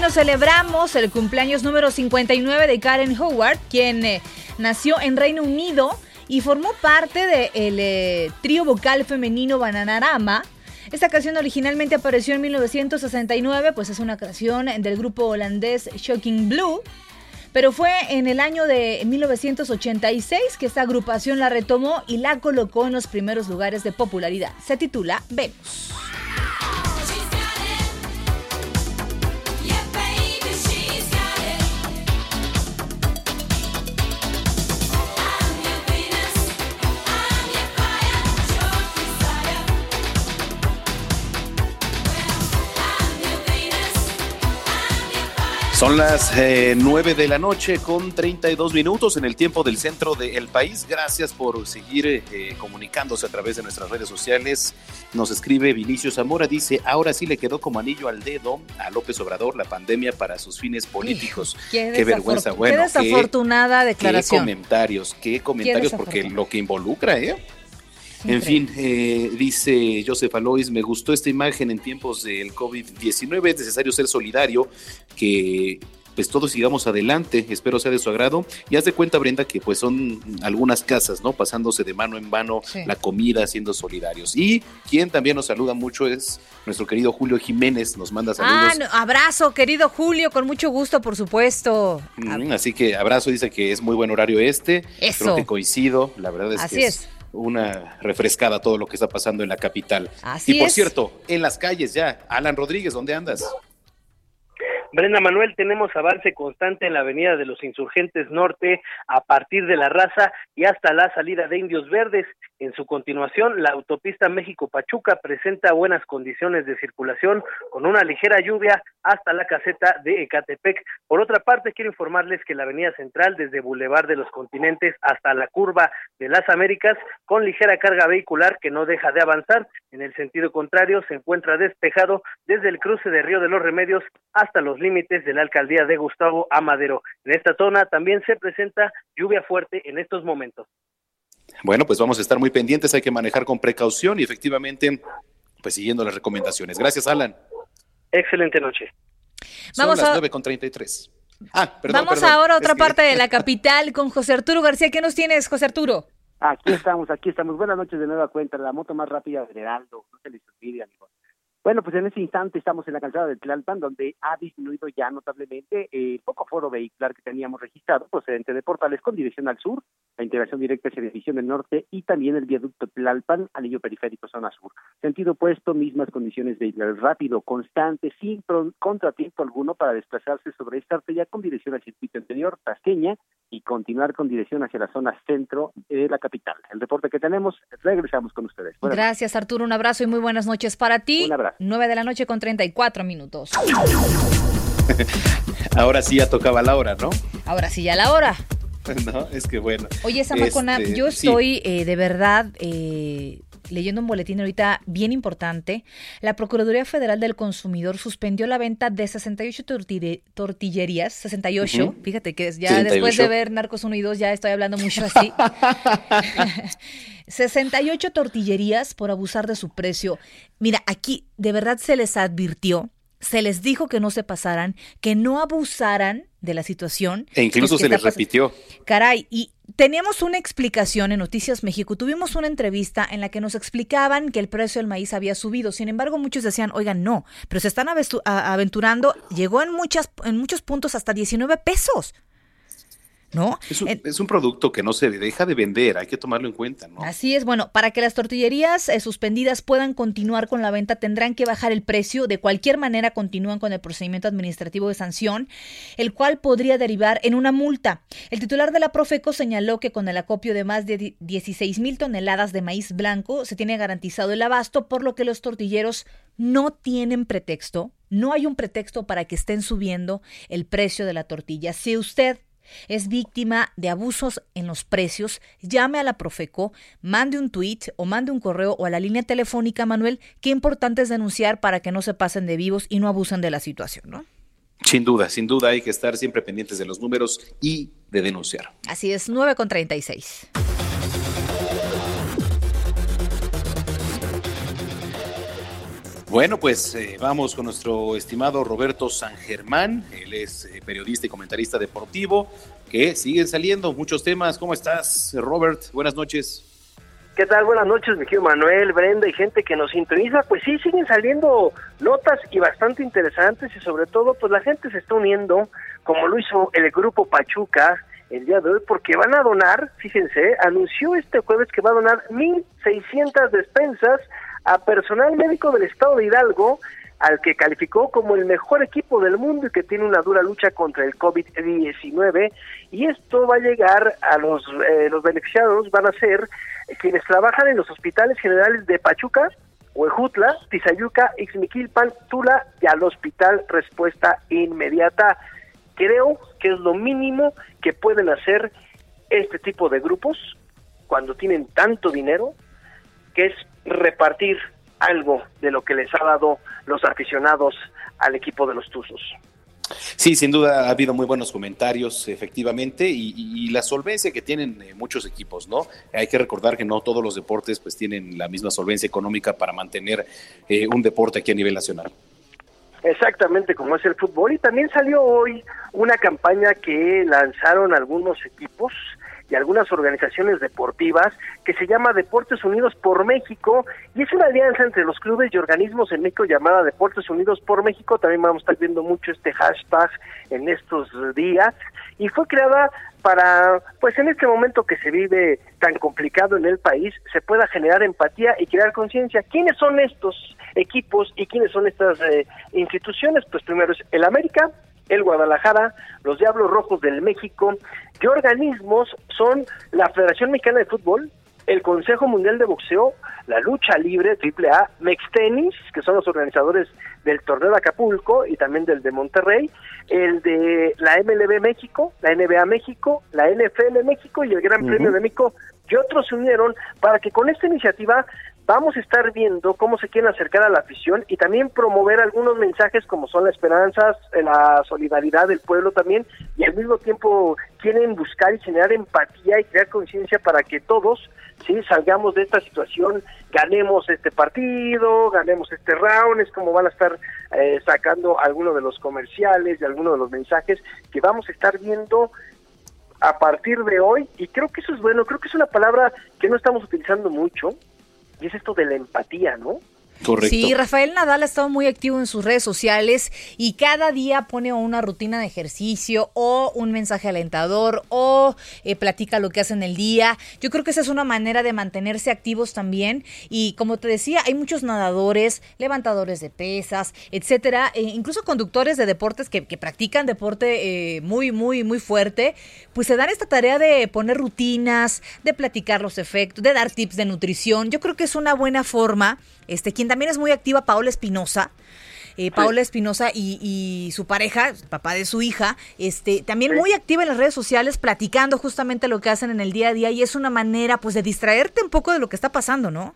Capitalino celebramos el cumpleaños número 59 de Karen Howard, quien eh, nació en Reino Unido y formó parte del eh, trío vocal femenino Bananarama. Esta canción originalmente apareció en 1969, pues es una canción del grupo holandés Shocking Blue. Pero fue en el año de 1986 que esta agrupación la retomó y la colocó en los primeros lugares de popularidad. Se titula Venus. Son las eh, 9 de la noche con 32 minutos en el tiempo del centro del país. Gracias por seguir eh, comunicándose a través de nuestras redes sociales. Nos escribe Vinicio Zamora, dice, ahora sí le quedó como anillo al dedo a López Obrador la pandemia para sus fines políticos. Qué, qué vergüenza. Bueno, qué desafortunada declaración. Qué comentarios, qué comentarios, porque lo que involucra, ¿eh? En fin, eh, dice Joseph Alois, me gustó esta imagen en tiempos del COVID-19, es necesario ser solidario, que pues todos sigamos adelante, espero sea de su agrado. Y haz de cuenta, Brenda, que pues son algunas casas, ¿no? Pasándose de mano en mano Sí. la comida, siendo solidarios. Y quien también nos saluda mucho es nuestro querido Julio Jiménez, nos manda Ah, saludos. no, abrazo, querido Julio, con mucho gusto, por supuesto. Mm, Así que abrazo, dice que es muy buen horario este. Eso. Creo que coincido, la verdad es Así que es. Una refrescada todo lo que está pasando en la capital. Así y por es. cierto, en las calles ya, Alan Rodríguez, ¿dónde andas? Brenda Manuel, tenemos avance constante en la avenida de los Insurgentes Norte a partir de la raza y hasta la salida de Indios Verdes. En su continuación, la autopista México-Pachuca presenta buenas condiciones de circulación con una ligera lluvia hasta la caseta de Ecatepec. Por otra parte, quiero informarles que la avenida central desde Boulevard de los Continentes hasta la curva de las Américas con ligera carga vehicular que no deja de avanzar. En el sentido contrario, se encuentra despejado desde el cruce de Río de los Remedios hasta los límites de la alcaldía de Gustavo Amadero. En esta zona también se presenta lluvia fuerte en estos momentos. Bueno, pues vamos a estar muy pendientes, hay que manejar con precaución y efectivamente, pues siguiendo las recomendaciones. Gracias, Alan. Excelente noche. Son Vamos las a- 9 con 33. Ah, perdón, Vamos perdón. ahora a otra Es que- parte de la capital con José Arturo García. ¿Qué nos tienes, José Arturo? Aquí estamos, aquí estamos. Buenas noches de nueva cuenta. La moto más rápida del Heraldo. No se les olvide, amigos. Bueno, pues en este instante estamos en la calzada de Tlalpan, donde ha disminuido ya notablemente el poco foro vehicular que teníamos registrado procedente de Portales con dirección al sur, la integración directa hacia División del Norte y también el viaducto Tlalpan, anillo periférico zona sur. Sentido opuesto, mismas condiciones vehiculares rápido, constante, sin contratiempo alguno para desplazarse sobre esta arteria con dirección al circuito anterior, Tasqueña, y continuar con dirección hacia la zona centro de la capital. El reporte que tenemos, regresamos con ustedes. Buenas Gracias, Arturo. Un abrazo y muy buenas noches para ti. Un abrazo. 9 de la noche con 34 minutos. Ahora sí ya tocaba la hora, ¿no? Ahora sí, ya la hora. No, es que bueno. Oye, Samacona, Este, yo sí. estoy eh, de verdad eh, leyendo un boletín ahorita bien importante. La Procuraduría Federal del Consumidor suspendió la venta de 68 tortille- tortillerías, 68, Ujú. fíjate que ya 68. después de ver Narcos 1 y 2 ya estoy hablando mucho así. 68 tortillerías por abusar de su precio. Mira, aquí de verdad se les advirtió, se les dijo que no se pasaran, que no abusaran de la situación. E incluso se ¿qué les repitió. Caray, y teníamos una explicación en Noticias México. Tuvimos una entrevista en la que nos explicaban que el precio del maíz había subido. Sin embargo, muchos decían, oigan, no, pero se están aventurando. Llegó en, muchas, en muchos puntos hasta 19 pesos. ¿No? Es un, es un producto que no se deja de vender, hay que tomarlo en cuenta, ¿no? Así es, bueno, para que las tortillerías eh, suspendidas puedan continuar con la venta tendrán que bajar el precio, de cualquier manera continúan con el procedimiento administrativo de sanción, el cual podría derivar en una multa. El titular de la Profeco señaló que con el acopio de más de di- 16 mil toneladas de maíz blanco se tiene garantizado el abasto, por lo que los tortilleros no tienen pretexto, no hay un pretexto para que estén subiendo el precio de la tortilla. Si usted es víctima de abusos en los precios, llame a la Profeco, mande un tweet o mande un correo o a la línea telefónica, Manuel. Qué importante es denunciar para que no se pasen de vivos y no abusen de la situación, ¿no? Sin duda, sin duda hay que estar siempre pendientes de los números y de denunciar. Así es, 9 con 36. Bueno, pues eh, vamos con nuestro estimado Roberto San Germán. Él es eh, periodista y comentarista deportivo, que siguen saliendo muchos temas. ¿Cómo estás, Robert? Buenas noches. ¿Qué tal? Buenas noches, mi Manuel, Brenda y gente que nos sintoniza. Pues sí, siguen saliendo notas y bastante interesantes y sobre todo, pues la gente se está uniendo, como lo hizo el grupo Pachuca el día de hoy, porque van a donar, fíjense, anunció este jueves que va a donar 1.600 despensas a personal médico del estado de Hidalgo, al que calificó como el mejor equipo del mundo y que tiene una dura lucha contra el COVID-19. Y esto va a llegar a los, eh, los beneficiados, van a ser quienes trabajan en los hospitales generales de Pachuca, Huejutla, Tizayuca, Ixmiquilpan, Tula y al hospital Respuesta Inmediata. Creo que es lo mínimo que pueden hacer este tipo de grupos cuando tienen tanto dinero, que es repartir algo de lo que les ha dado los aficionados al equipo de los Tuzos. Sí, sin duda ha habido muy buenos comentarios, efectivamente, y, y la solvencia que tienen eh, muchos equipos, ¿no? Hay que recordar que no todos los deportes pues tienen la misma solvencia económica para mantener eh, un deporte aquí a nivel nacional. Exactamente como es el fútbol. Y también salió hoy una campaña que lanzaron algunos equipos y algunas organizaciones deportivas que se llama Deportes Unidos por México y es una alianza entre los clubes y organismos en México llamada Deportes Unidos por México. También vamos a estar viendo mucho este hashtag en estos días y fue creada para, pues en este momento que se vive tan complicado en el país, se pueda generar empatía y crear conciencia. ¿Quiénes son estos equipos y quiénes son estas eh, instituciones? Pues primero es el América, el Guadalajara, los Diablos Rojos del México. ¿Qué organismos son la Federación Mexicana de Fútbol, el Consejo Mundial de Boxeo, la Lucha Libre, AAA, Mextenis, que son los organizadores del torneo de Acapulco y también del de Monterrey, el de la MLB México, la NBA México, la NFL México y el Gran Premio de México, y otros se unieron para que con esta iniciativa vamos a estar viendo cómo se quieren acercar a la afición y también promover algunos mensajes como son la esperanza, la solidaridad del pueblo también y al mismo tiempo quieren buscar y generar empatía y crear conciencia para que todos sí salgamos de esta situación, ganemos este partido, ganemos este round, es como van a estar eh, sacando algunos de los comerciales y algunos de los mensajes que vamos a estar viendo a partir de hoy y creo que eso es bueno, creo que es una palabra que no estamos utilizando mucho, y es esto de la empatía, ¿no? Correcto. Sí, Rafael Nadal ha estado muy activo en sus redes sociales y cada día pone una rutina de ejercicio o un mensaje alentador o eh, platica lo que hace en el día. Yo creo que esa es una manera de mantenerse activos también y como te decía, hay muchos nadadores, levantadores de pesas, etcétera, e incluso conductores de deportes que, practican deporte eh, muy, muy, muy fuerte, pues se dan esta tarea de poner rutinas, de platicar los efectos, de dar tips de nutrición. Yo creo que es una buena forma este, quien también es muy activa, Paola Espinosa. Eh, Paola Espinosa y, y, su pareja, papá de su hija, este, también muy activa en las redes sociales, platicando justamente lo que hacen en el día a día y es una manera pues de distraerte un poco de lo que está pasando, ¿no?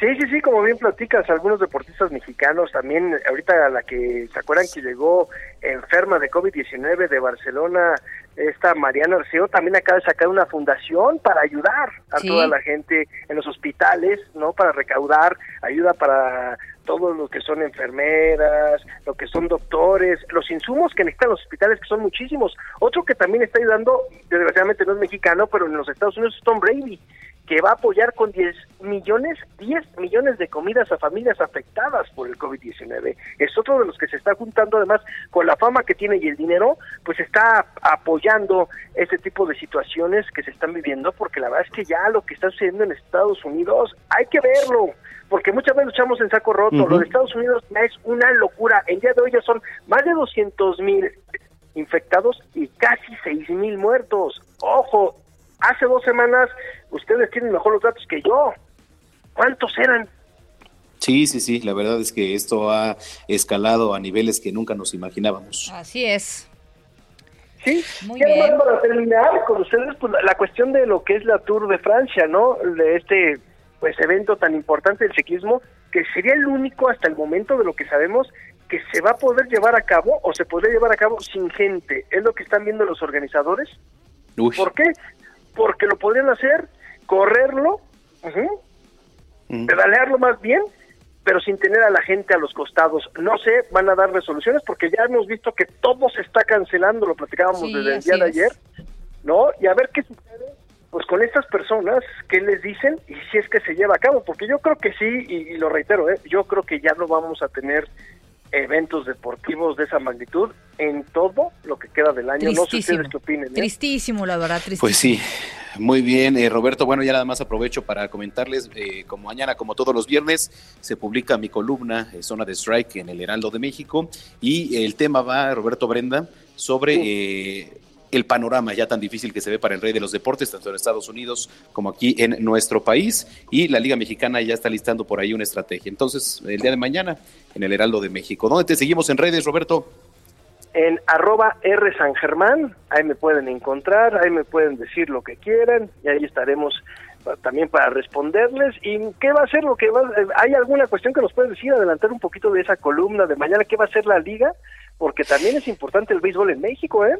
Sí, sí, sí, como bien platicas, algunos deportistas mexicanos también, ahorita la que se acuerdan que llegó enferma de COVID-19 de Barcelona, esta Mariana Arceo, también acaba de sacar una fundación para ayudar a Sí. toda la gente en los hospitales, ¿no? Para recaudar ayuda para todos los que son enfermeras, lo que son doctores, los insumos que necesitan los hospitales, que son muchísimos. Otro que también está ayudando, desgraciadamente no es mexicano, pero en los Estados Unidos es Tom Brady, que va a apoyar con 10 millones, 10 millones de comidas a familias afectadas por el COVID-19. Es otro de los que se está juntando, además, con la fama que tiene y el dinero, pues está apoyando este tipo de situaciones que se están viviendo, porque la verdad es que ya lo que está sucediendo en Estados Unidos, hay que verlo, porque muchas veces lo echamos en saco roto. Ujú. Lo de Estados Unidos ya es una locura. El día de hoy ya son más de 200 mil infectados y casi 6 mil muertos. Ojo, hace dos semanas ustedes tienen mejor los datos que yo. ¿Cuántos eran? Sí, sí, sí, la verdad es que esto ha escalado a niveles que nunca nos imaginábamos. Así es. Sí, Muy y además bien. para terminar con ustedes pues, la, la cuestión de lo que es la Tour de Francia, ¿no? De este pues evento tan importante del ciclismo que sería el único hasta el momento de lo que sabemos que se va a poder llevar a cabo o se podría llevar a cabo sin gente. Es lo que están viendo los organizadores. Uy. ¿Por qué? Porque lo podrían hacer, correrlo, Mm. pedalearlo más bien pero sin tener a la gente a los costados. No sé, van a dar resoluciones porque ya hemos visto que todo se está cancelando, lo platicábamos Sí, desde el día de es. ayer, ¿no? Y a ver qué sucede pues con estas personas, qué les dicen y si es que se lleva a cabo, porque yo creo que sí, y, y lo reitero, ¿eh? yo creo que ya no vamos a tener eventos deportivos de esa magnitud en todo lo que queda del año. No sé Tristísimo. ustedes qué opinen. ¿eh? Tristísimo, la verdad, tristísimo. Pues sí, muy bien, eh, Roberto. Bueno, ya nada más aprovecho para comentarles, eh, como mañana, como todos los viernes, se publica mi columna, eh, Zona de Strike, en el Heraldo de México, y el tema va, Roberto Brenda, sobre eh, el panorama ya tan difícil que se ve para el rey de los deportes, tanto en Estados Unidos como aquí en nuestro país, y la Liga Mexicana ya está listando por ahí una estrategia. Entonces, el día de mañana, en el Heraldo de México. ¿Dónde te seguimos en redes, Roberto? en arroba R San Germán, ahí me pueden encontrar, ahí me pueden decir lo que quieran y ahí estaremos también para responderles. ¿Y qué va a ser lo que va eh, ¿Hay alguna cuestión que nos puedes decir, adelantar un poquito de esa columna de mañana? ¿Qué va a ser la liga? Porque también es importante el béisbol en México, ¿eh?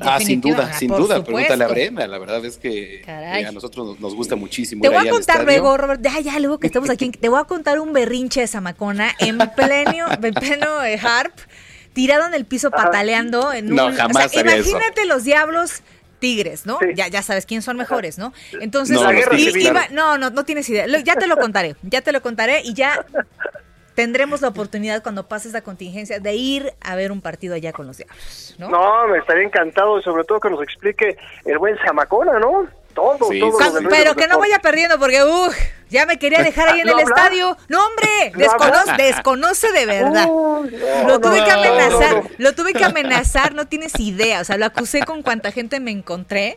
Ah, sin duda, sin duda. supuesto. Pregúntale a Brenda. La verdad es que Caray. eh, a nosotros nos, nos gusta muchísimo. Te ir voy a contar luego, Robert, ya, ya, luego que estamos aquí, te voy a contar un berrinche de Zamacona en pleno, en pleno eh, harp, tirado en el piso pataleando. En No, un, jamás o sea, eso. imagínate los diablos tigres, ¿no? Ya, ya sabes quién son mejores, ¿no? Entonces, No, y- iba- no, no, no tienes idea. Lo- ya te lo contaré, ya te lo contaré y ya tendremos la oportunidad cuando pase esta contingencia de ir a ver un partido allá con los diablos, ¿no? No, me estaría encantado, y sobre todo que nos explique el buen Zamacona, ¿no? Todo, Sí, todo. sí, sí. Pero que no vaya perdiendo porque, uff, ya me quería dejar ahí en ¿No el habla? estadio. No, hombre, ¿No desconoce, desconoce de verdad. No, Lo tuve no, que amenazar, no, no. lo tuve que amenazar, no tienes idea. O sea, lo acusé con cuanta gente me encontré.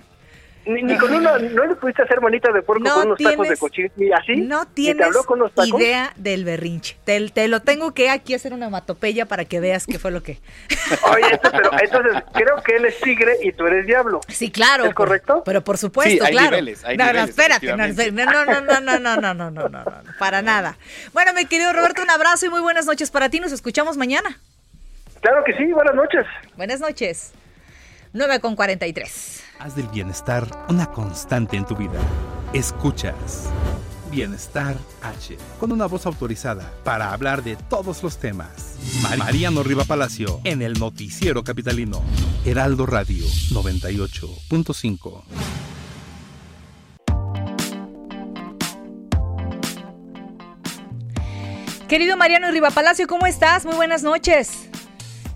Ni, ni con una, no le pudiste hacer manita de puerco No con unos tacos de tienes- cochino, ni así. No Ni te tienes habló con los tacos. idea del berrinche. Te, te lo tengo que aquí hacer una matopeya para que veas qué fue lo que. Oye, esto, pero entonces creo que él es tigre y tú eres diablo. Sí, claro. ¿Es correcto? Pero por supuesto, Sí, hay claro. niveles, hay no, no, niveles, espérate, no, no, no, no, no, no, no, no, no, no, para nada. Bueno, mi querido Roberto, un abrazo y muy buenas noches para ti. Nos escuchamos mañana. Claro que sí, buenas noches. Buenas noches. 9 con 43. Haz del bienestar una constante en tu vida. Escuchas Bienestar H, con una voz autorizada para hablar de todos los temas. Mar- Mariano Riva Palacio, en el Noticiero Capitalino. Heraldo Radio 98.5. Querido Mariano Riva Palacio, ¿cómo estás? Muy buenas noches.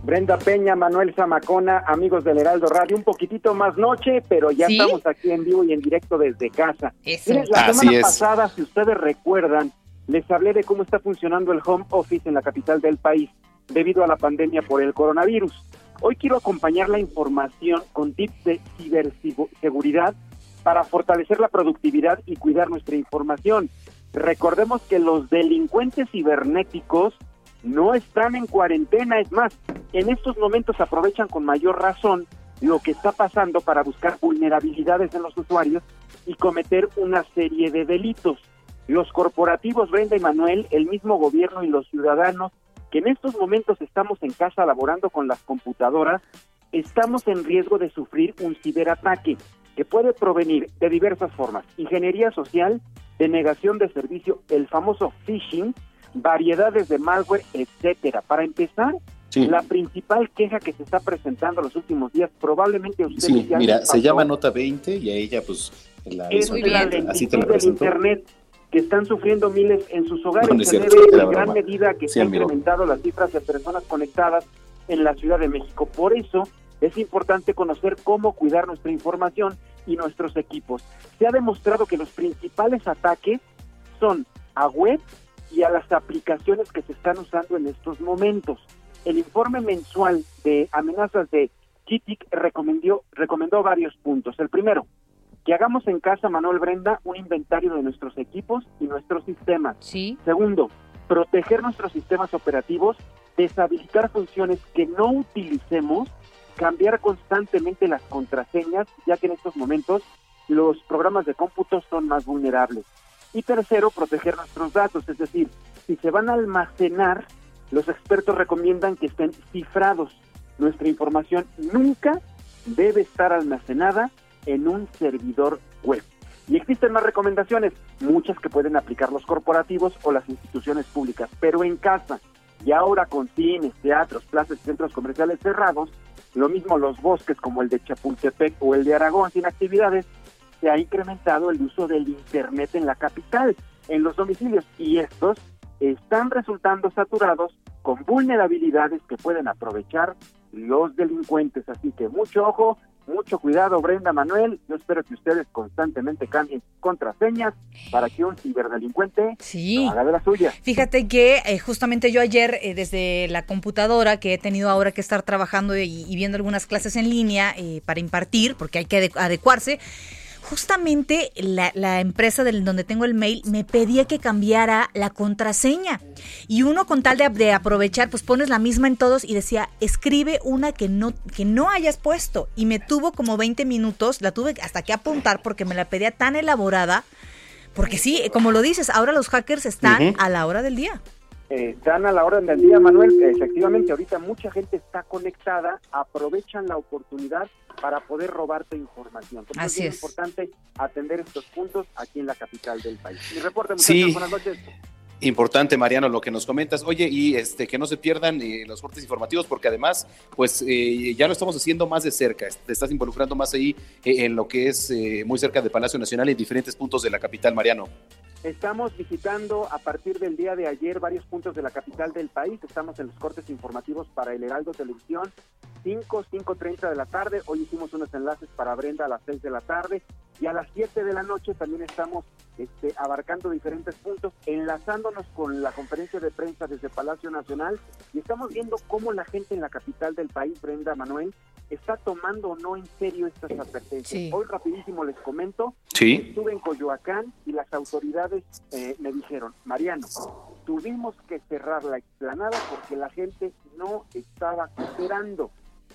Brenda Peña, Manuel Zamacona, amigos del Heraldo Radio, un poquitito más noche, pero ya ¿Sí? estamos aquí en vivo y en directo desde casa. Miren, la Así semana es. pasada, si ustedes recuerdan, les hablé de cómo está funcionando el home office en la capital del país debido a la pandemia por el coronavirus. Hoy quiero acompañar la información con tips de ciberseguridad para fortalecer la productividad y cuidar nuestra información. Recordemos que los delincuentes cibernéticos no están en cuarentena, es más, en estos momentos aprovechan con mayor razón lo que está pasando para buscar vulnerabilidades en los usuarios y cometer una serie de delitos. Los corporativos, Brenda y Manuel, el mismo gobierno y los ciudadanos, que en estos momentos estamos en casa laborando con las computadoras, estamos en riesgo de sufrir un ciberataque que puede provenir de diversas formas. Ingeniería social, denegación de servicio, el famoso phishing, variedades de malware, etcétera. Para empezar, Sí. la principal queja que se está presentando los últimos días, probablemente ustedes Sí, ya mira, se llama Nota 20 y a ella pues la es hizo la así te la del internet que están sufriendo miles en sus hogares. No, no se cierto, debe en gran broma. medida que Sí, se han incrementado las cifras de personas conectadas en la Ciudad de México. Por eso es importante conocer cómo cuidar nuestra información y nuestros equipos. Se ha demostrado que los principales ataques son a web y a las aplicaciones que se están usando en estos momentos. El informe mensual de amenazas de GTIC recomendó, recomendó varios puntos. El primero, que hagamos en casa, Manuel Brenda, un inventario de nuestros equipos y nuestros sistemas. Sí. Segundo, proteger nuestros sistemas operativos, deshabilitar funciones que no utilicemos, cambiar constantemente las contraseñas, ya que en estos momentos los programas de cómputo son más vulnerables. Y tercero, proteger nuestros datos, es decir, si se van a almacenar, los expertos recomiendan que estén cifrados. Nuestra información nunca debe estar almacenada en un servidor web. Y existen más recomendaciones, muchas que pueden aplicar los corporativos o las instituciones públicas, pero en casa y ahora con cines, teatros, plazas centros comerciales cerrados, lo mismo los bosques como el de Chapultepec o el de Aragón sin actividades, se ha incrementado el uso del Internet en la capital, en los domicilios, y estos están resultando saturados con vulnerabilidades que pueden aprovechar los delincuentes. Así que mucho ojo, mucho cuidado, Brenda Manuel. Yo espero que ustedes constantemente cambien contraseñas para que un ciberdelincuente sí. haga de la suya. Fíjate que eh, justamente yo ayer, eh, desde la computadora que he tenido ahora que estar trabajando y, y viendo algunas clases en línea eh, para impartir, porque hay que adecuarse, justamente la, la, empresa del, donde tengo el mail me pedía que cambiara la contraseña. Y uno con tal de, de, aprovechar, pues pones la misma en todos y decía, escribe una que no, que no hayas puesto. Y me tuvo como 20 minutos, la tuve hasta que apuntar porque me la pedía tan elaborada. Porque sí, como lo dices, ahora los hackers están uh -huh. a la hora del día están a la orden del día, Manuel. Efectivamente, ahorita mucha gente está conectada, aprovechan la oportunidad para poder robarte información. Así es, es importante atender estos puntos aquí en la capital del país. Mi reporte, muchachos, Sí. buenas noches. Importante, Mariano, lo que nos comentas. Oye, y este que no se pierdan eh, los cortes informativos, porque además, pues eh, ya lo estamos haciendo más de cerca. Te estás involucrando más ahí eh, en lo que es eh, muy cerca de Palacio Nacional y en diferentes puntos de la capital, Mariano. Estamos visitando a partir del día de ayer varios puntos de la capital del país. Estamos en los cortes informativos para el Heraldo Televisión, 5, 5.30 de la tarde. Hoy hicimos unos enlaces para Brenda a las 6 de la tarde. Y a las 7 de la noche también estamos este, abarcando diferentes puntos, enlazándonos con la conferencia de prensa desde Palacio Nacional. Y estamos viendo cómo la gente en la capital del país, Brenda Manuel, está tomando o no en serio estas advertencias. Sí. Hoy rapidísimo les comento, Sí. estuve en Coyoacán y las autoridades eh, me dijeron, Mariano, tuvimos que cerrar la explanada porque la gente no estaba cooperando.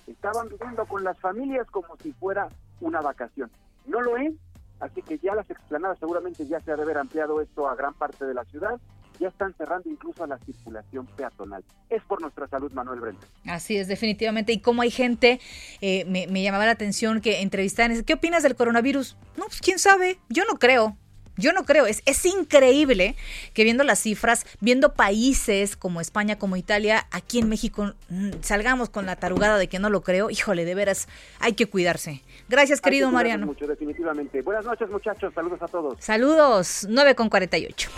Estaban viviendo con las familias como si fuera una vacación. No lo es, así que ya las explanadas seguramente ya se ha de haber ampliado esto a gran parte de la ciudad. Ya están cerrando incluso a la circulación peatonal. Es por nuestra salud, Manuel Brenda. Así es, definitivamente. Y como hay gente, eh, me, llamaba la atención que entrevistaban, ¿qué opinas del coronavirus? No, pues quién sabe, yo no creo. Yo no creo, es, es increíble que viendo las cifras, viendo países como España, como Italia, aquí en México mm, salgamos con la tarugada de que no lo creo. Híjole, de veras, hay que cuidarse. Gracias, querido que Mariano. Mucho, definitivamente. Buenas noches, muchachos. Saludos a todos. Saludos, 9 con 48.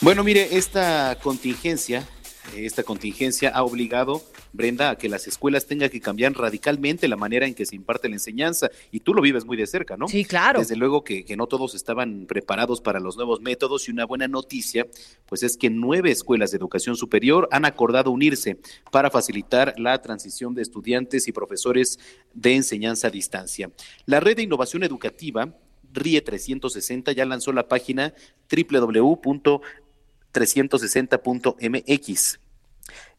Bueno, mire, esta contingencia, esta contingencia ha obligado, Brenda, a que las escuelas tengan que cambiar radicalmente la manera en que se imparte la enseñanza. Y tú lo vives muy de cerca, ¿no? Sí, claro. Desde luego que, que no todos estaban preparados para los nuevos métodos y una buena noticia, pues es que nueve escuelas de educación superior han acordado unirse para facilitar la transición de estudiantes y profesores de enseñanza a distancia. La red de innovación educativa RIE 360 ya lanzó la página www.360.mx.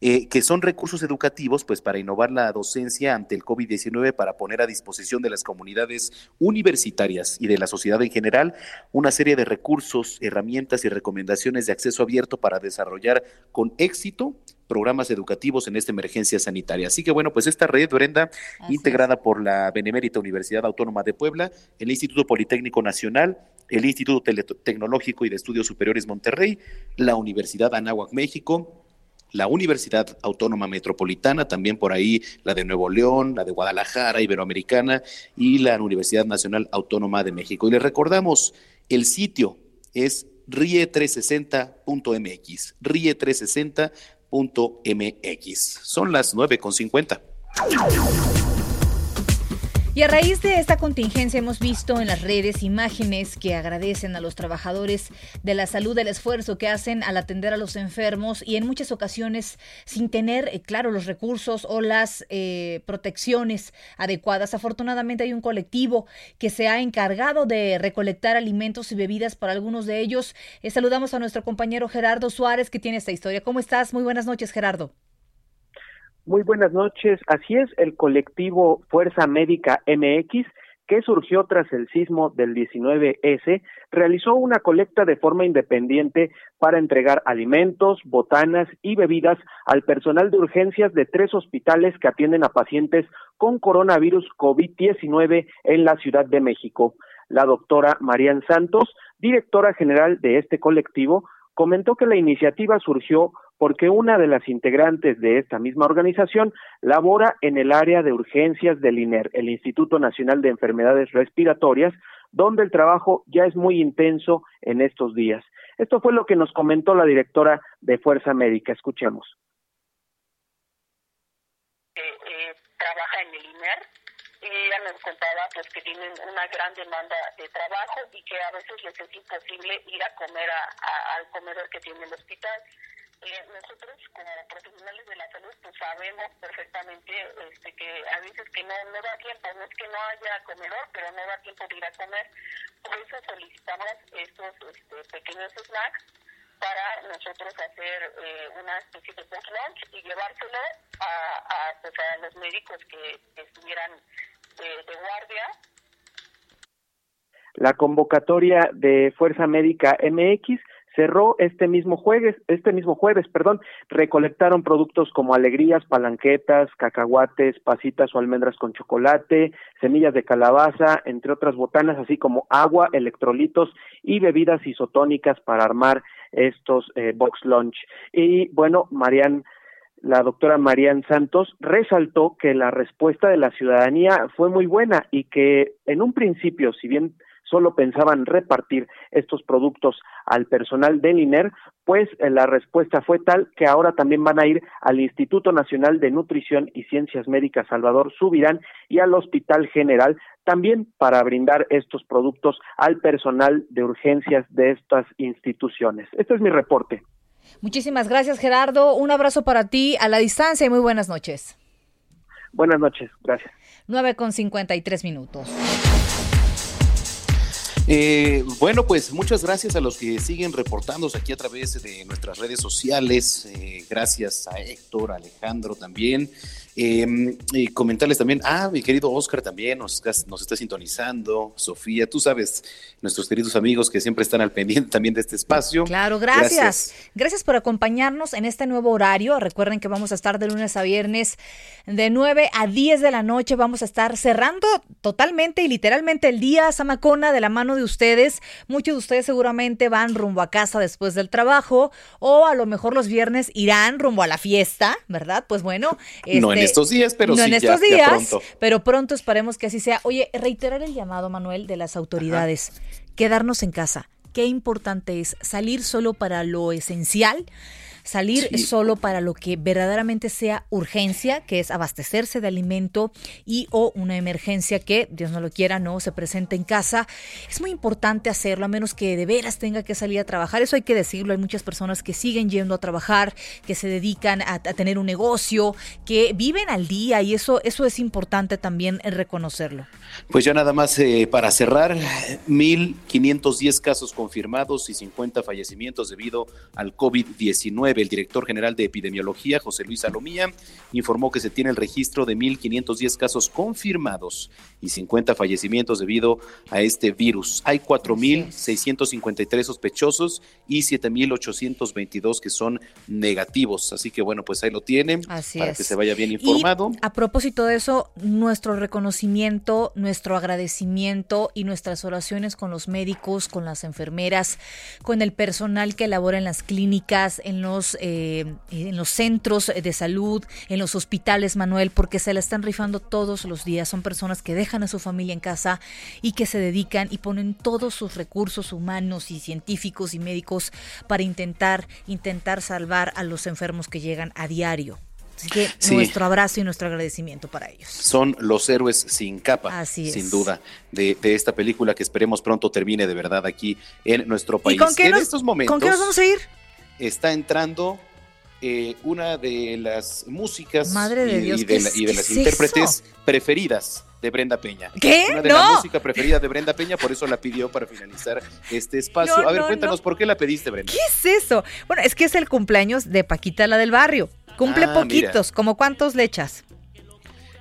Eh, que son recursos educativos pues para innovar la docencia ante el COVID-19 para poner a disposición de las comunidades universitarias y de la sociedad en general una serie de recursos, herramientas y recomendaciones de acceso abierto para desarrollar con éxito programas educativos en esta emergencia sanitaria. Así que bueno, pues esta red, Brenda, Así integrada por la Benemérita Universidad Autónoma de Puebla, el Instituto Politécnico Nacional, el Instituto Tecnológico y de Estudios Superiores Monterrey, la Universidad Anáhuac México, la Universidad Autónoma Metropolitana, también por ahí la de Nuevo León, la de Guadalajara, Iberoamericana y la Universidad Nacional Autónoma de México. Y les recordamos, el sitio es rie360.mx, rie360.mx. Son las 9.50. Y a raíz de esta contingencia hemos visto en las redes imágenes que agradecen a los trabajadores de la salud el esfuerzo que hacen al atender a los enfermos y en muchas ocasiones sin tener, eh, claro, los recursos o las eh, protecciones adecuadas. Afortunadamente hay un colectivo que se ha encargado de recolectar alimentos y bebidas para algunos de ellos. Eh, saludamos a nuestro compañero Gerardo Suárez que tiene esta historia. ¿Cómo estás? Muy buenas noches, Gerardo. Muy buenas noches. Así es, el colectivo Fuerza Médica MX, que surgió tras el sismo del 19S, realizó una colecta de forma independiente para entregar alimentos, botanas y bebidas al personal de urgencias de tres hospitales que atienden a pacientes con coronavirus COVID-19 en la Ciudad de México. La doctora Marian Santos, directora general de este colectivo, comentó que la iniciativa surgió porque una de las integrantes de esta misma organización labora en el área de urgencias del INER, el Instituto Nacional de Enfermedades Respiratorias, donde el trabajo ya es muy intenso en estos días. Esto fue lo que nos comentó la directora de Fuerza Médica. Escuchemos. Eh, trabaja en el INER y ella nos contaba pues que tienen una gran demanda de trabajo y que a veces les es imposible ir a comer al comedor que tiene el hospital eh, nosotros como profesionales de la salud pues sabemos perfectamente este, que a veces que no, no da tiempo, no es que no haya comedor, pero no da tiempo de ir a comer. Por eso solicitamos estos este, pequeños snacks para nosotros hacer eh, una especie de post lunch y llevárselo a, a, pues, a los médicos que, estuvieran de, de guardia la convocatoria de Fuerza Médica MX cerró este mismo jueves, este mismo jueves, perdón, recolectaron productos como alegrías, palanquetas, cacahuates, pasitas o almendras con chocolate, semillas de calabaza, entre otras botanas, así como agua, electrolitos y bebidas isotónicas para armar estos eh, box lunch. Y bueno, Marian la doctora Marian Santos resaltó que la respuesta de la ciudadanía fue muy buena y que en un principio, si bien solo pensaban repartir estos productos al personal del INER, pues eh, la respuesta fue tal que ahora también van a ir al Instituto Nacional de Nutrición y Ciencias Médicas Salvador Subirán y al Hospital General también para brindar estos productos al personal de urgencias de estas instituciones. Este es mi reporte. Muchísimas gracias, Gerardo. Un abrazo para ti a la distancia y muy buenas noches. Buenas noches, gracias. 9 con 53 minutos. Eh, bueno, pues muchas gracias a los que siguen reportándose aquí a través de nuestras redes sociales. Eh, gracias a Héctor, Alejandro también. Eh, y comentarles también, ah, mi querido Oscar también nos, nos está sintonizando, Sofía, tú sabes, nuestros queridos amigos que siempre están al pendiente también de este espacio. Claro, gracias. Gracias, por acompañarnos en este nuevo horario. Recuerden que vamos a estar de lunes a viernes de 9 a 10 de la noche. Vamos a estar cerrando totalmente y literalmente el día Samacona de la mano de ustedes. Muchos de ustedes seguramente van rumbo a casa después del trabajo o a lo mejor los viernes irán rumbo a la fiesta, ¿verdad? Pues bueno, este, estos días, pero no sí, en estos ya, días, pronto. pero pronto esperemos que así sea. Oye, reiterar el llamado, Manuel, de las autoridades, quedarnos en casa. Qué importante es salir solo para lo esencial salir Sí. solo para lo que verdaderamente sea urgencia, que es abastecerse de alimento y o una emergencia que, Dios no lo quiera, no se presente en casa. Es muy importante hacerlo, a menos que de veras tenga que salir a trabajar. Eso hay que decirlo. Hay muchas personas que siguen yendo a trabajar, que se dedican a, a tener un negocio, que viven al día y eso, eso es importante también reconocerlo. Pues ya nada más eh, para cerrar, 1.510 casos confirmados y 50 fallecimientos debido al COVID-19. El director general de epidemiología, José Luis Salomía, informó que se tiene el registro de 1.510 casos confirmados y 50 fallecimientos debido a este virus. Hay 4.653 sospechosos y 7.822 que son negativos. Así que bueno, pues ahí lo tienen Así para es. que se vaya bien informado. Y a propósito de eso, nuestro reconocimiento, nuestro agradecimiento y nuestras oraciones con los médicos, con las enfermeras, con el personal que labora en las clínicas, en los, eh, en los centros de salud, en los hospitales, Manuel, porque se la están rifando todos los días. Son personas que dejan a su familia en casa y que se dedican y ponen todos sus recursos humanos y científicos y médicos para intentar, intentar salvar a los enfermos que llegan a diario. Así que Sí. nuestro abrazo y nuestro agradecimiento para ellos. son los héroes sin capa, Así sin duda, de, de esta película que esperemos pronto termine de verdad aquí en nuestro país. ¿Y con qué, en nos, estos momentos con qué nos vamos a ir? Está entrando eh, una de las músicas Madre de y, Dios, y ¿qué de, es- la- y de qué las es intérpretes eso? preferidas de Brenda Peña. ¿Qué? Una de ¡No! la música preferida de Brenda Peña, por eso la pidió para finalizar este espacio. No, a ver, no, cuéntanos no. por qué la pediste, Brenda. ¿Qué es eso? Bueno, es que es el cumpleaños de Paquita, la del barrio. Cumple Ah, poquitos, mira. ¿como cuántos le echas?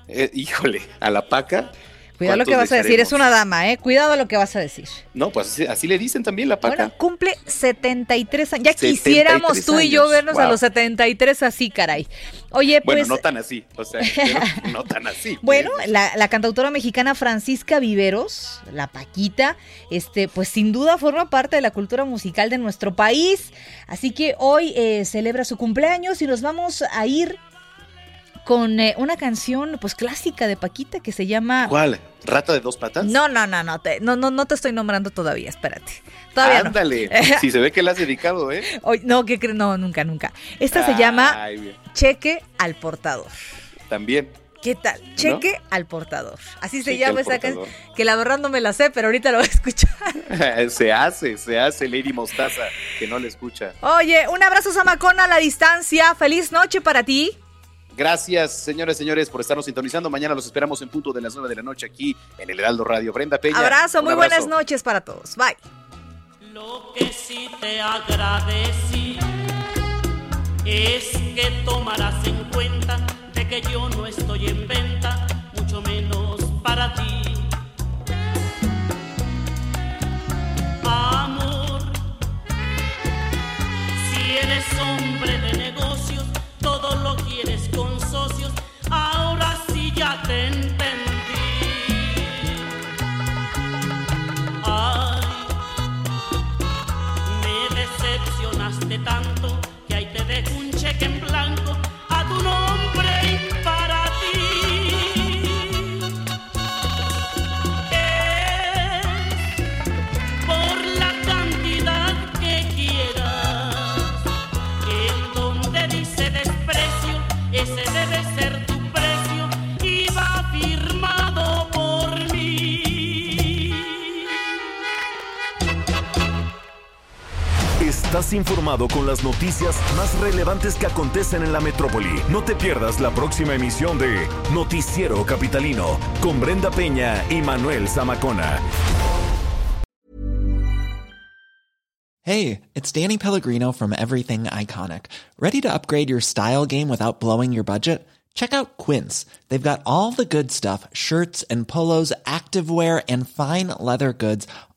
Eh, híjole, a la paca. Cuidado lo que vas a decir, es una dama, ¿eh? Cuidado lo que vas a decir. No, pues así, así le dicen también la paca. Bueno, cumple 73 años. Ya 73 quisiéramos tú y yo vernos a los 73 así, caray. Oye, bueno, pues... no tan así, o sea, no tan así. Bueno, la, la cantautora mexicana Francisca Viveros, la Paquita, este, pues sin duda forma parte de la cultura musical de nuestro país. Así que hoy eh, celebra su cumpleaños y nos vamos a ir con eh, una canción pues clásica de Paquita que se llama ¿Cuál? ¿Rata de dos patas? No, no, no, no te, no, no, no te estoy nombrando todavía, espérate. Todavía no. Ándale, si se ve que la has dedicado, ¿eh? No, ¿qué crees? No, nunca, nunca. Esta se llama bien. Cheque al portador. También. ¿Qué tal? Cheque al portador. Así se llama esa canción. Que la verdad no me la sé, pero ahorita la voy a escuchar. se hace, se hace Lady Mostaza, que no le escucha. Oye, un abrazo Zamacona a la distancia. Feliz noche para ti. Gracias, señores, señores, por estarnos sintonizando. Mañana los esperamos en punto de las 9 de la noche aquí en el Heraldo Radio. Brenda Peña. Abrazo, muy abrazo. buenas noches para todos. Bye. Lo que sí te agradecí es que tomarás en cuenta de que yo no estoy en venta, mucho menos para ti. Amor, si eres hombre socios, Informado con las noticias más relevantes que acontecen en la metrópoli. No te pierdas la próxima emisión de Noticiero Capitalino con Brenda Peña y Manuel Zamacona. Hey, it's Danny Pellegrino from Everything Iconic. Ready to upgrade your style game without blowing your budget? Check out Quince. They've got all the good stuff shirts and polos, activewear, and fine leather goods,